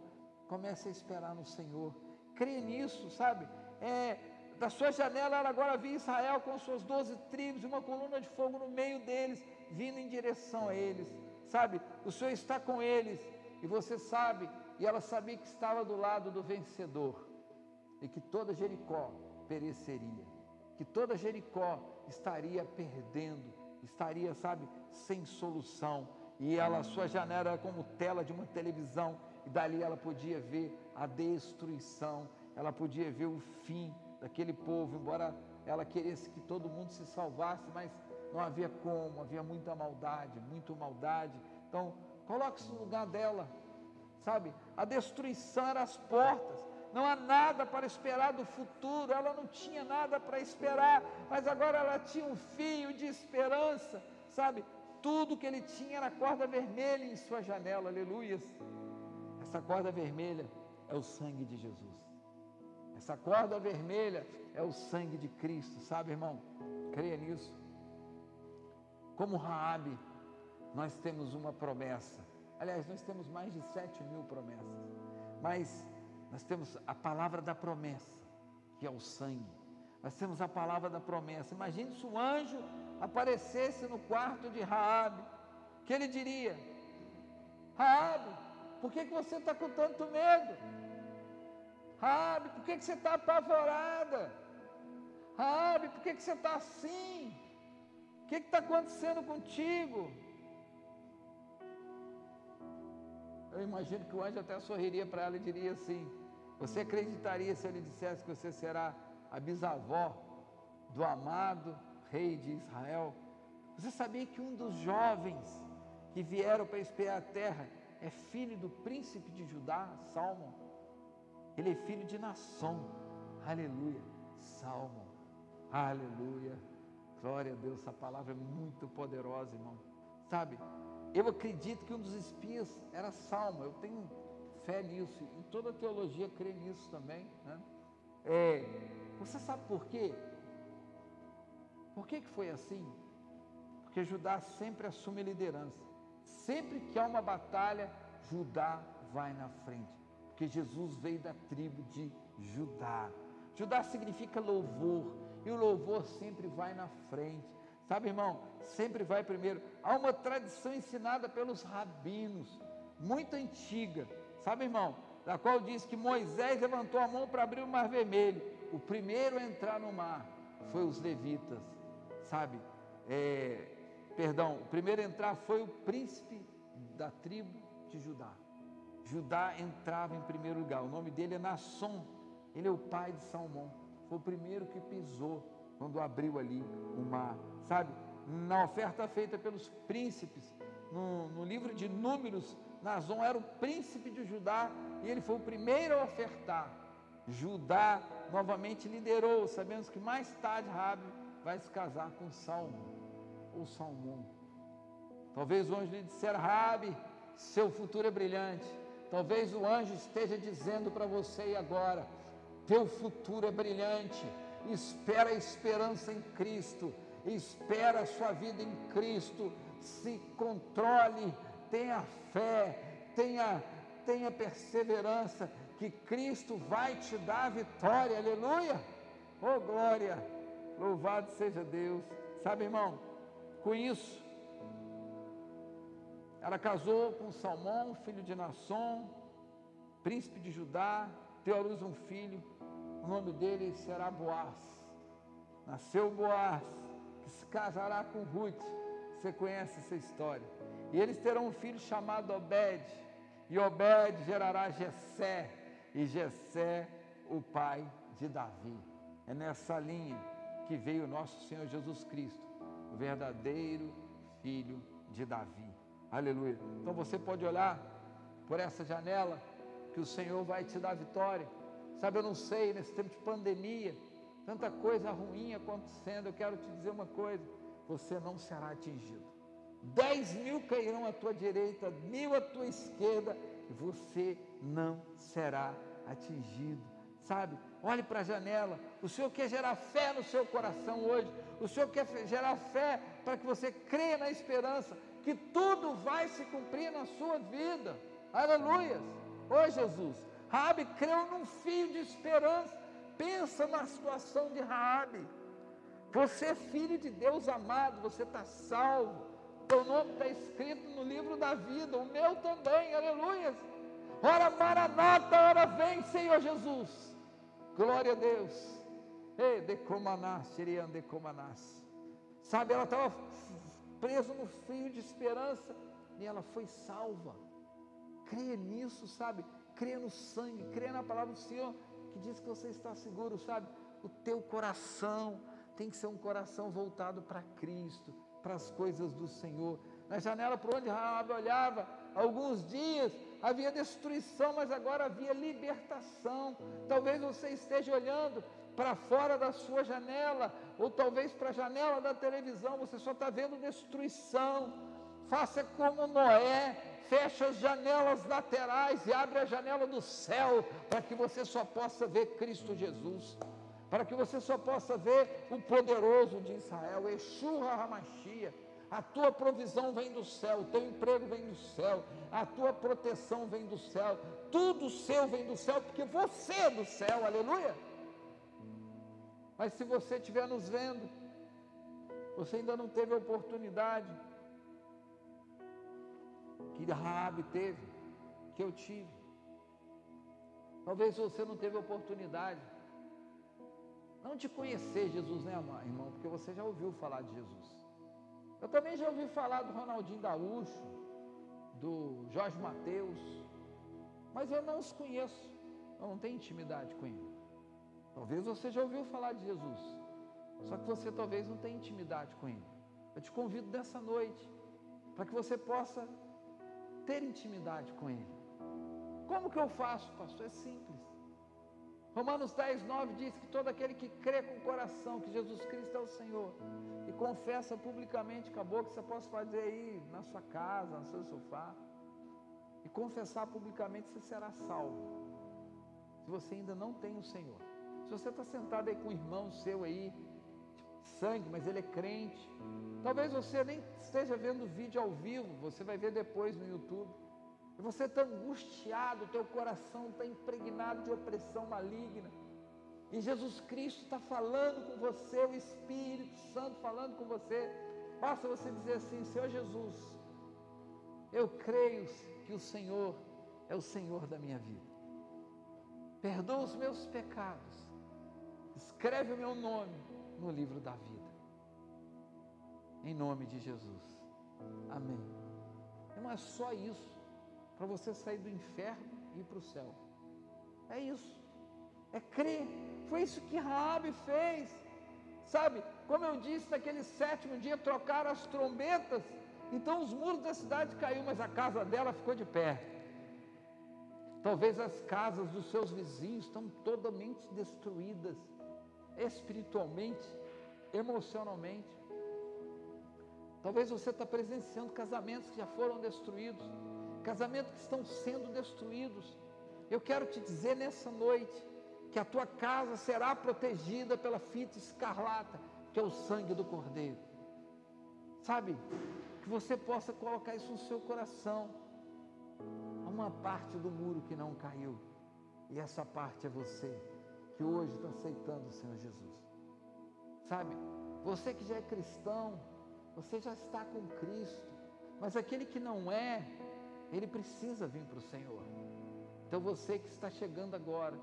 comece a esperar no Senhor. Crê nisso, sabe? É, da sua janela ela agora via Israel com suas doze tribos e uma coluna de fogo no meio deles, vindo em direção a eles sabe, o Senhor está com eles, e você sabe, e ela sabia que estava do lado do vencedor, e que toda Jericó pereceria, que toda Jericó estaria perdendo, estaria, sabe, sem solução. E ela, sua janela era como tela de uma televisão, e dali ela podia ver a destruição, ela podia ver o fim daquele povo, embora ela queresse que todo mundo se salvasse, mas não havia como, havia muita maldade, muito maldade. Então, coloque-se no lugar dela, sabe? A destruição era as portas, não há nada para esperar do futuro, ela não tinha nada para esperar, mas agora ela tinha um fio de esperança, sabe? Tudo que ele tinha era corda vermelha em sua janela, aleluias. Essa corda vermelha é o sangue de Jesus. Essa corda vermelha é o sangue de Cristo, sabe, irmão? Creia nisso. Como Raabe, nós temos uma promessa. Aliás, nós temos mais de sete mil promessas. Mas nós temos a palavra da promessa, que é o sangue. Nós temos a palavra da promessa. Imagine se um anjo aparecesse no quarto de Raabe, que ele diria: Raabe, por que, que você está com tanto medo? Raabe, por que, que você está apavorada? Raabe, por que, que você está assim? O que está acontecendo contigo? Eu imagino que o anjo até sorriria para ela e diria assim: Você acreditaria se ele dissesse que você será a bisavó do amado rei de Israel? Você sabia que um dos jovens que vieram para espiar a terra é filho do príncipe de Judá, Salmo? Ele é filho de Nasson. Aleluia. Salmo. Aleluia. Glória a Deus. Essa palavra é muito poderosa, irmão. Sabe? Eu acredito que um dos espias era Salmo. Eu tenho fé nisso. E toda a teologia crê nisso também. Né? É, você sabe por quê? Por que, que foi assim? Porque Judá sempre assume liderança. Sempre que há uma batalha, Judá vai na frente. Porque Jesus veio da tribo de Judá. Judá significa louvor. E o louvor sempre vai na frente. Sabe, irmão? Sempre vai primeiro. Há uma tradição ensinada pelos rabinos, muito antiga. Sabe, irmão? Da qual diz que Moisés levantou a mão para abrir o mar vermelho. O primeiro a entrar no mar foi os levitas. Sabe? É, perdão, o primeiro a entrar foi o príncipe da tribo de Judá. Judá entrava em primeiro lugar. O nome dele é Nasson. Ele é o pai de Salmão. Foi o primeiro que pisou quando abriu ali o mar. Sabe? Na oferta feita pelos príncipes, no, no livro de Números, Nazon era o príncipe de Judá e ele foi o primeiro a ofertar. Judá novamente liderou. Sabemos que mais tarde Rabi vai se casar com Salmo ou Salmão. Talvez o anjo lhe dissera: Rabi, seu futuro é brilhante. Talvez o anjo esteja dizendo para você agora: teu futuro é brilhante. Espera a esperança em Cristo. Espera a sua vida em Cristo. Se controle, tenha fé, tenha, tenha perseverança, que Cristo vai te dar a vitória. Aleluia! Oh glória! Louvado seja Deus. Sabe, irmão, com isso, ela casou com Salmão, filho de Nasson, príncipe de Judá, teu à luz um filho, o nome dele será Boaz. Nasceu Boaz, que se casará com Ruth. Você conhece essa história. E eles terão um filho chamado Obed, e Obed gerará Jessé, e Jessé o pai de Davi. É nessa linha que veio o nosso Senhor Jesus Cristo, o verdadeiro filho de Davi. Aleluia. Então você pode olhar por essa janela que o Senhor vai te dar vitória. Sabe, eu não sei, nesse tempo de pandemia, tanta coisa ruim acontecendo, eu quero te dizer uma coisa: você não será atingido. Dez mil cairão à tua direita, mil à tua esquerda, e você não será atingido. Sabe, olhe para a janela. O Senhor quer gerar fé no seu coração hoje. O Senhor quer gerar fé para que você creia na esperança que tudo vai se cumprir na sua vida. Aleluia. Ô Jesus, Raabe creu num fio de esperança. Pensa na situação de Raabe. Você é filho de Deus amado, você está salvo. Teu nome está escrito no livro da vida, o meu também, aleluia. Ora Maranata, ora vem, Senhor Jesus. Glória a Deus. Ei, decomanás, seriam decomanás. Sabe, ela estava presa no fio de esperança e ela foi salva. Creia nisso, sabe? Creia no sangue, creia na palavra do Senhor que diz que você está seguro, sabe? O teu coração tem que ser um coração voltado para Cristo, para as coisas do Senhor. Na janela por onde Raab olhava, alguns dias havia destruição, mas agora havia libertação. Talvez você esteja olhando para fora da sua janela, ou talvez para a janela da televisão, você só está vendo destruição. Faça como Noé, fecha as janelas laterais e abre a janela do céu, para que você só possa ver Cristo Jesus, para que você só possa ver o poderoso de Israel, Exurra Hamashia. A tua provisão vem do céu, o teu emprego vem do céu, a tua proteção vem do céu, tudo seu vem do céu, porque você é do céu, aleluia. Mas se você estiver nos vendo, você ainda não teve a oportunidade que Raabe teve, que eu tive. Talvez você não teve oportunidade não de conhecer Jesus, né, irmão? Porque você já ouviu falar de Jesus. Eu também já ouvi falar do Ronaldinho Gaúcho, do Jorge Mateus, mas eu não os conheço, eu não tenho intimidade com ele. Talvez você já ouviu falar de Jesus, só que você talvez não tenha intimidade com ele. Eu te convido nessa noite para que você possa ter intimidade com ele. Como que eu faço, pastor? É simples. Romanos 10, 9 diz que todo aquele que crê com o coração que Jesus Cristo é o Senhor e confessa publicamente com a boca, você pode fazer aí na sua casa, no seu sofá, e confessar publicamente, você será salvo. Se você ainda não tem o Senhor. Se você está sentado aí com um irmão seu aí, sangue, mas ele é crente, talvez você nem esteja vendo o vídeo ao vivo, você vai ver depois no YouTube. E você está angustiado, teu coração está impregnado de opressão maligna. E Jesus Cristo está falando com você, o Espírito Santo falando com você. Basta você dizer assim: Senhor Jesus, eu creio que o Senhor é o Senhor da minha vida. Perdoa os meus pecados. Escreve o meu nome no livro da vida. Em nome de Jesus. Amém. Não é só isso para você sair do inferno e ir para o céu. É isso. É crer. Foi isso que Raabe fez. Sabe, como eu disse naquele sétimo dia, trocaram as trombetas. Então os muros da cidade caíram, mas a casa dela ficou de pé. Talvez as casas dos seus vizinhos estão totalmente destruídas, espiritualmente, emocionalmente. Talvez você está presenciando casamentos que já foram destruídos casamentos que estão sendo destruídos. Eu quero te dizer nessa noite que a tua casa será protegida pela fita escarlata, que é o sangue do Cordeiro. Sabe? Que você possa colocar isso no seu coração. Há uma parte do muro que não caiu, e essa parte é você, que hoje está aceitando o Senhor Jesus. Sabe? Você que já é cristão, você já está com Cristo, mas aquele que não é, ele precisa vir para o Senhor. Então você que está chegando agora,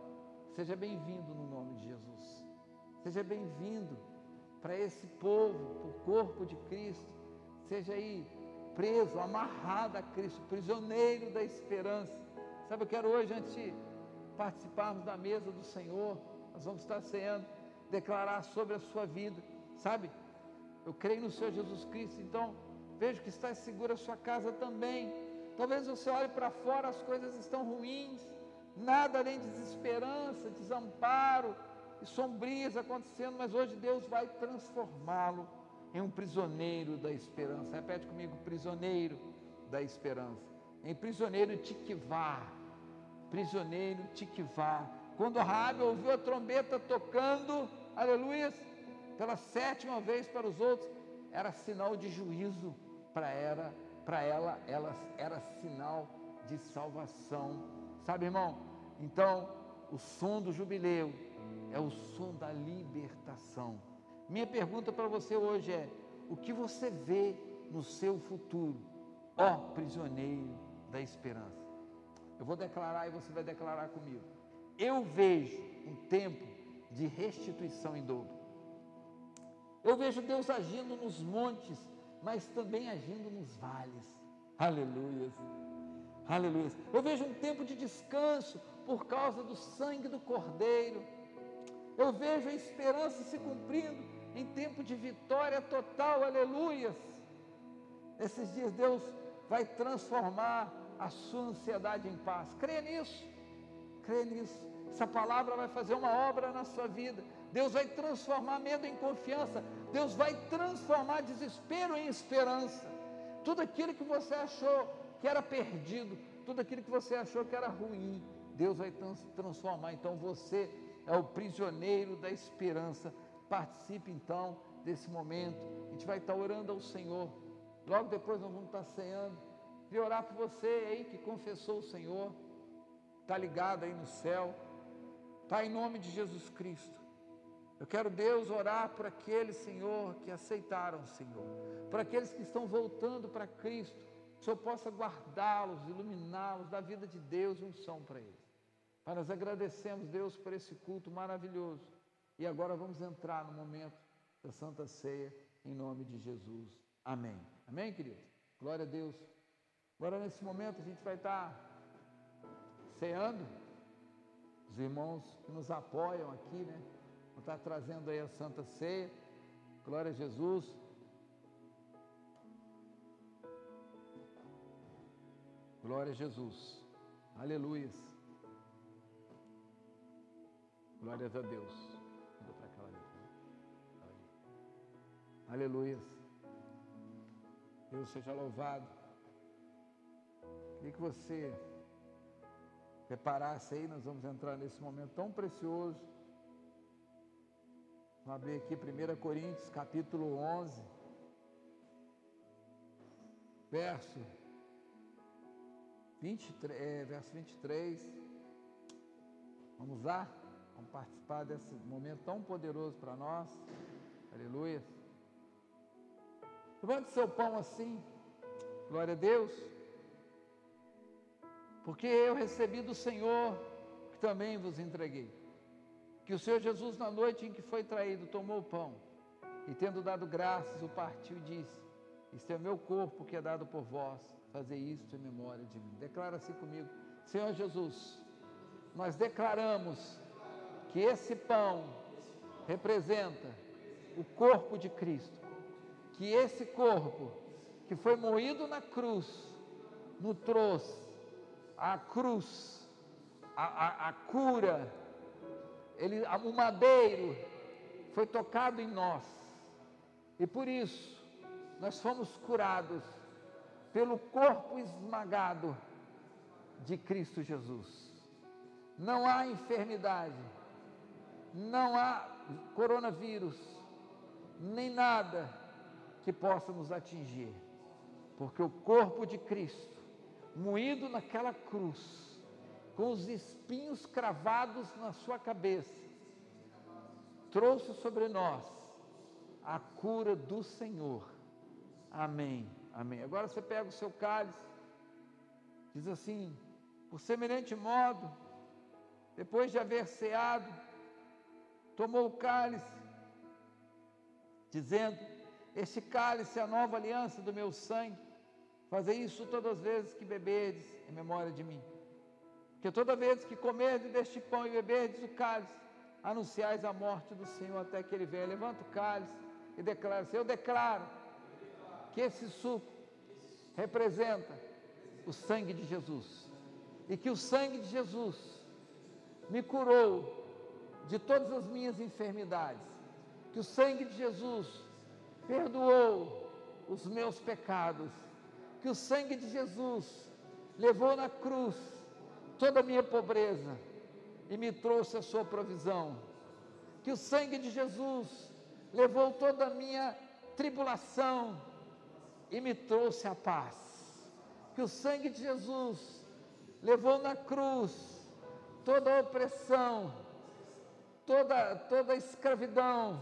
seja bem-vindo no nome de Jesus. Seja bem-vindo para esse povo, para o corpo de Cristo. Seja aí preso, amarrado a Cristo, prisioneiro da esperança. Sabe, eu quero hoje, antes de participarmos da mesa do Senhor, nós vamos estar ceando, declarar sobre a sua vida. Sabe, eu creio no Senhor Jesus Cristo, então vejo que está segura a sua casa também Talvez você olhe para fora, as coisas estão ruins, nada além de desesperança, desamparo e sombrias acontecendo, mas hoje Deus vai transformá-lo em um prisioneiro da esperança. Repete comigo: prisioneiro da esperança. Em prisioneiro Tiquivá. Prisioneiro Tiquivá. Quando Rabi ouviu a trombeta tocando, aleluia, pela sétima vez para os outros, era sinal de juízo para era para ela, ela era sinal de salvação. Sabe, irmão? Então, o som do jubileu é o som da libertação. Minha pergunta para você hoje é: o que você vê no seu futuro, ó prisioneiro da esperança? Eu vou declarar e você vai declarar comigo. Eu vejo um tempo de restituição em dobro. Eu vejo Deus agindo nos montes, mas também agindo nos vales. Aleluias. Aleluia. Eu vejo um tempo de descanso por causa do sangue do Cordeiro. Eu vejo a esperança se cumprindo em tempo de vitória total. Aleluias. Esses dias Deus vai transformar a sua ansiedade em paz. Crê nisso. Crê nisso. Essa palavra vai fazer uma obra na sua vida. Deus vai transformar medo em confiança. Deus vai transformar desespero em esperança. Tudo aquilo que você achou que era perdido, tudo aquilo que você achou que era ruim, Deus vai transformar. Então você é o prisioneiro da esperança. Participe então desse momento. A gente vai estar orando ao Senhor. Logo depois nós vamos estar ceando. Queria orar por você aí que confessou o Senhor, está ligado aí no céu. Pai, em nome de Jesus Cristo. Eu quero, Deus, orar por aqueles, Senhor, que aceitaram o Senhor, por aqueles que estão voltando para Cristo, que o Senhor possa guardá-los, iluminá-los, da vida de Deus unção para eles. Pai, nós agradecemos, Deus, por esse culto maravilhoso. E agora vamos entrar no momento da Santa Ceia, em nome de Jesus. Amém. Amém, queridos? Glória a Deus. Agora, nesse momento, a gente vai estar ceando. Os irmãos que nos apoiam aqui, né? Estar trazendo aí a Santa Ceia. Glória a Jesus. Glória a Jesus. Aleluias. Glórias a Deus. Aleluias. Deus seja louvado. Queria que você preparasse aí, nós vamos entrar nesse momento tão precioso. Vamos abrir aqui 1 Coríntios, capítulo 11, verso 23, é, verso 23. Vamos lá? Vamos participar desse momento tão poderoso para nós. Aleluia. Levante seu pão assim. Glória a Deus. Porque eu recebi do Senhor que também vos entreguei. Que o Senhor Jesus, na noite em que foi traído, tomou o pão e, tendo dado graças, o partiu e disse: Isto é o meu corpo que é dado por vós fazer isto em memória de mim. Declara assim comigo, Senhor Jesus, nós declaramos que esse pão representa o corpo de Cristo, que esse corpo que foi moído na cruz, nos trouxe a cruz, a, a, a cura, ele, o madeiro foi tocado em nós, e por isso nós fomos curados pelo corpo esmagado de Cristo Jesus. Não há enfermidade, não há coronavírus, nem nada que possa nos atingir, porque o corpo de Cristo, moído naquela cruz, com os espinhos cravados na sua cabeça, trouxe sobre nós a cura do Senhor. Amém. Amém. Agora você pega o seu cálice, diz assim: por semelhante modo, depois de haver ceado, tomou o cálice, dizendo: Este cálice é a nova aliança do meu sangue. Fazer isso todas as vezes que beberdes em memória de mim. Porque toda vez que comerdes deste pão e beberdes o cálice, anunciais a morte do Senhor até que ele venha. Levanta o cálice e declara: Eu declaro que esse suco representa o sangue de Jesus. E que o sangue de Jesus me curou de todas as minhas enfermidades. Que o sangue de Jesus perdoou os meus pecados. Que o sangue de Jesus levou na cruz toda a minha pobreza e me trouxe a sua provisão. Que o sangue de Jesus levou toda a minha tribulação e me trouxe a paz. Que o sangue de Jesus levou na cruz toda a opressão, toda, toda a escravidão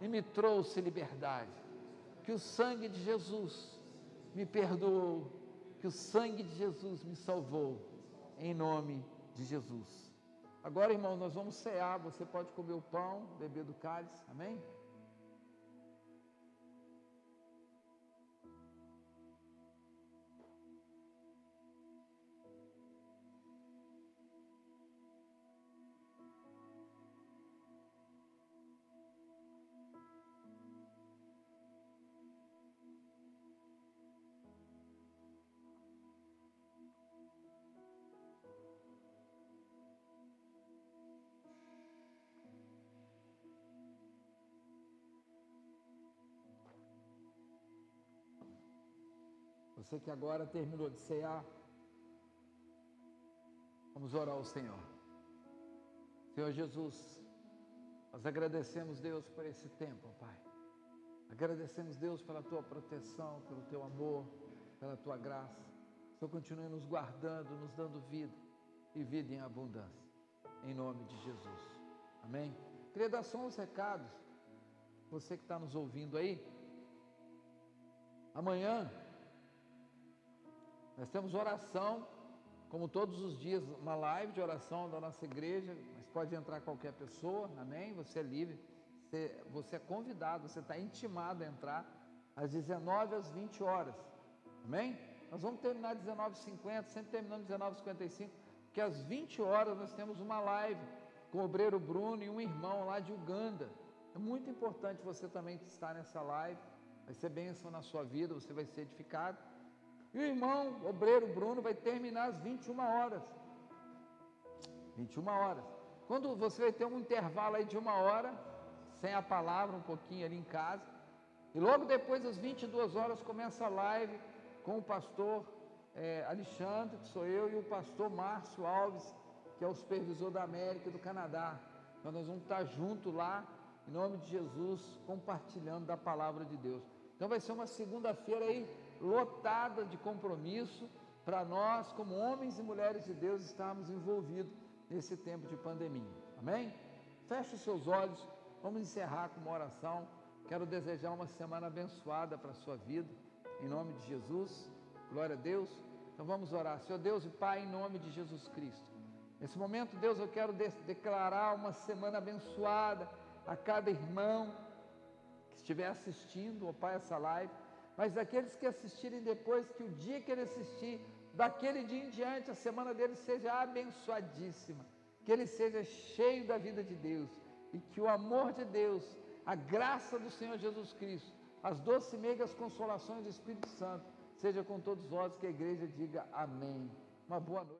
e me trouxe liberdade. Que o sangue de Jesus me perdoou, que o sangue de Jesus me salvou, em nome de Jesus. Agora, irmão, nós vamos cear. Você pode comer o pão, beber do cálice. Amém? Você que agora terminou de cear, vamos orar ao Senhor. Senhor Jesus, nós agradecemos, Deus, por esse tempo, Pai. Agradecemos, Deus, pela tua proteção, pelo teu amor, pela tua graça. O Senhor continue nos guardando, nos dando vida e vida em abundância. Em nome de Jesus. Amém? Queria dar só uns recados. Você que está nos ouvindo aí. Amanhã nós temos oração, como todos os dias, uma live de oração da nossa igreja, mas pode entrar qualquer pessoa, amém? Você é livre, você, você é convidado, você está intimado a entrar às 19 às 20 horas, amém? Nós vamos terminar às 19h50, sempre terminamos às 19h55, porque às 20 horas nós temos uma live com o obreiro Bruno e um irmão lá de Uganda. É muito importante você também estar nessa live, vai ser bênção na sua vida, você vai ser edificado. E o irmão, o obreiro Bruno, vai terminar às 21 horas. 21 horas. Quando você vai ter um intervalo aí de uma hora, sem a palavra, um pouquinho ali em casa. E logo depois, às 22 horas, começa a live com o pastor é, Alexandre, que sou eu, e o pastor Márcio Alves, que é o supervisor da América e do Canadá. Então nós vamos estar juntos lá, em nome de Jesus, compartilhando da palavra de Deus. Então vai ser uma segunda-feira aí lotada de compromisso para nós, como homens e mulheres de Deus, estarmos envolvidos nesse tempo de pandemia. Amém? Feche os seus olhos, vamos encerrar com uma oração. Quero desejar uma semana abençoada para a sua vida, em nome de Jesus. Glória a Deus. Então vamos orar. Senhor Deus e Pai, em nome de Jesus Cristo. Nesse momento, Deus, eu quero de declarar uma semana abençoada a cada irmão que estiver assistindo, ó Pai, essa live mas aqueles que assistirem depois, que o dia que ele assistir, daquele dia em diante, a semana dele seja abençoadíssima, que ele seja cheio da vida de Deus e que o amor de Deus, a graça do Senhor Jesus Cristo, as doces e meigas consolações do Espírito Santo, seja com todos vós, que a igreja diga amém. Uma boa noite.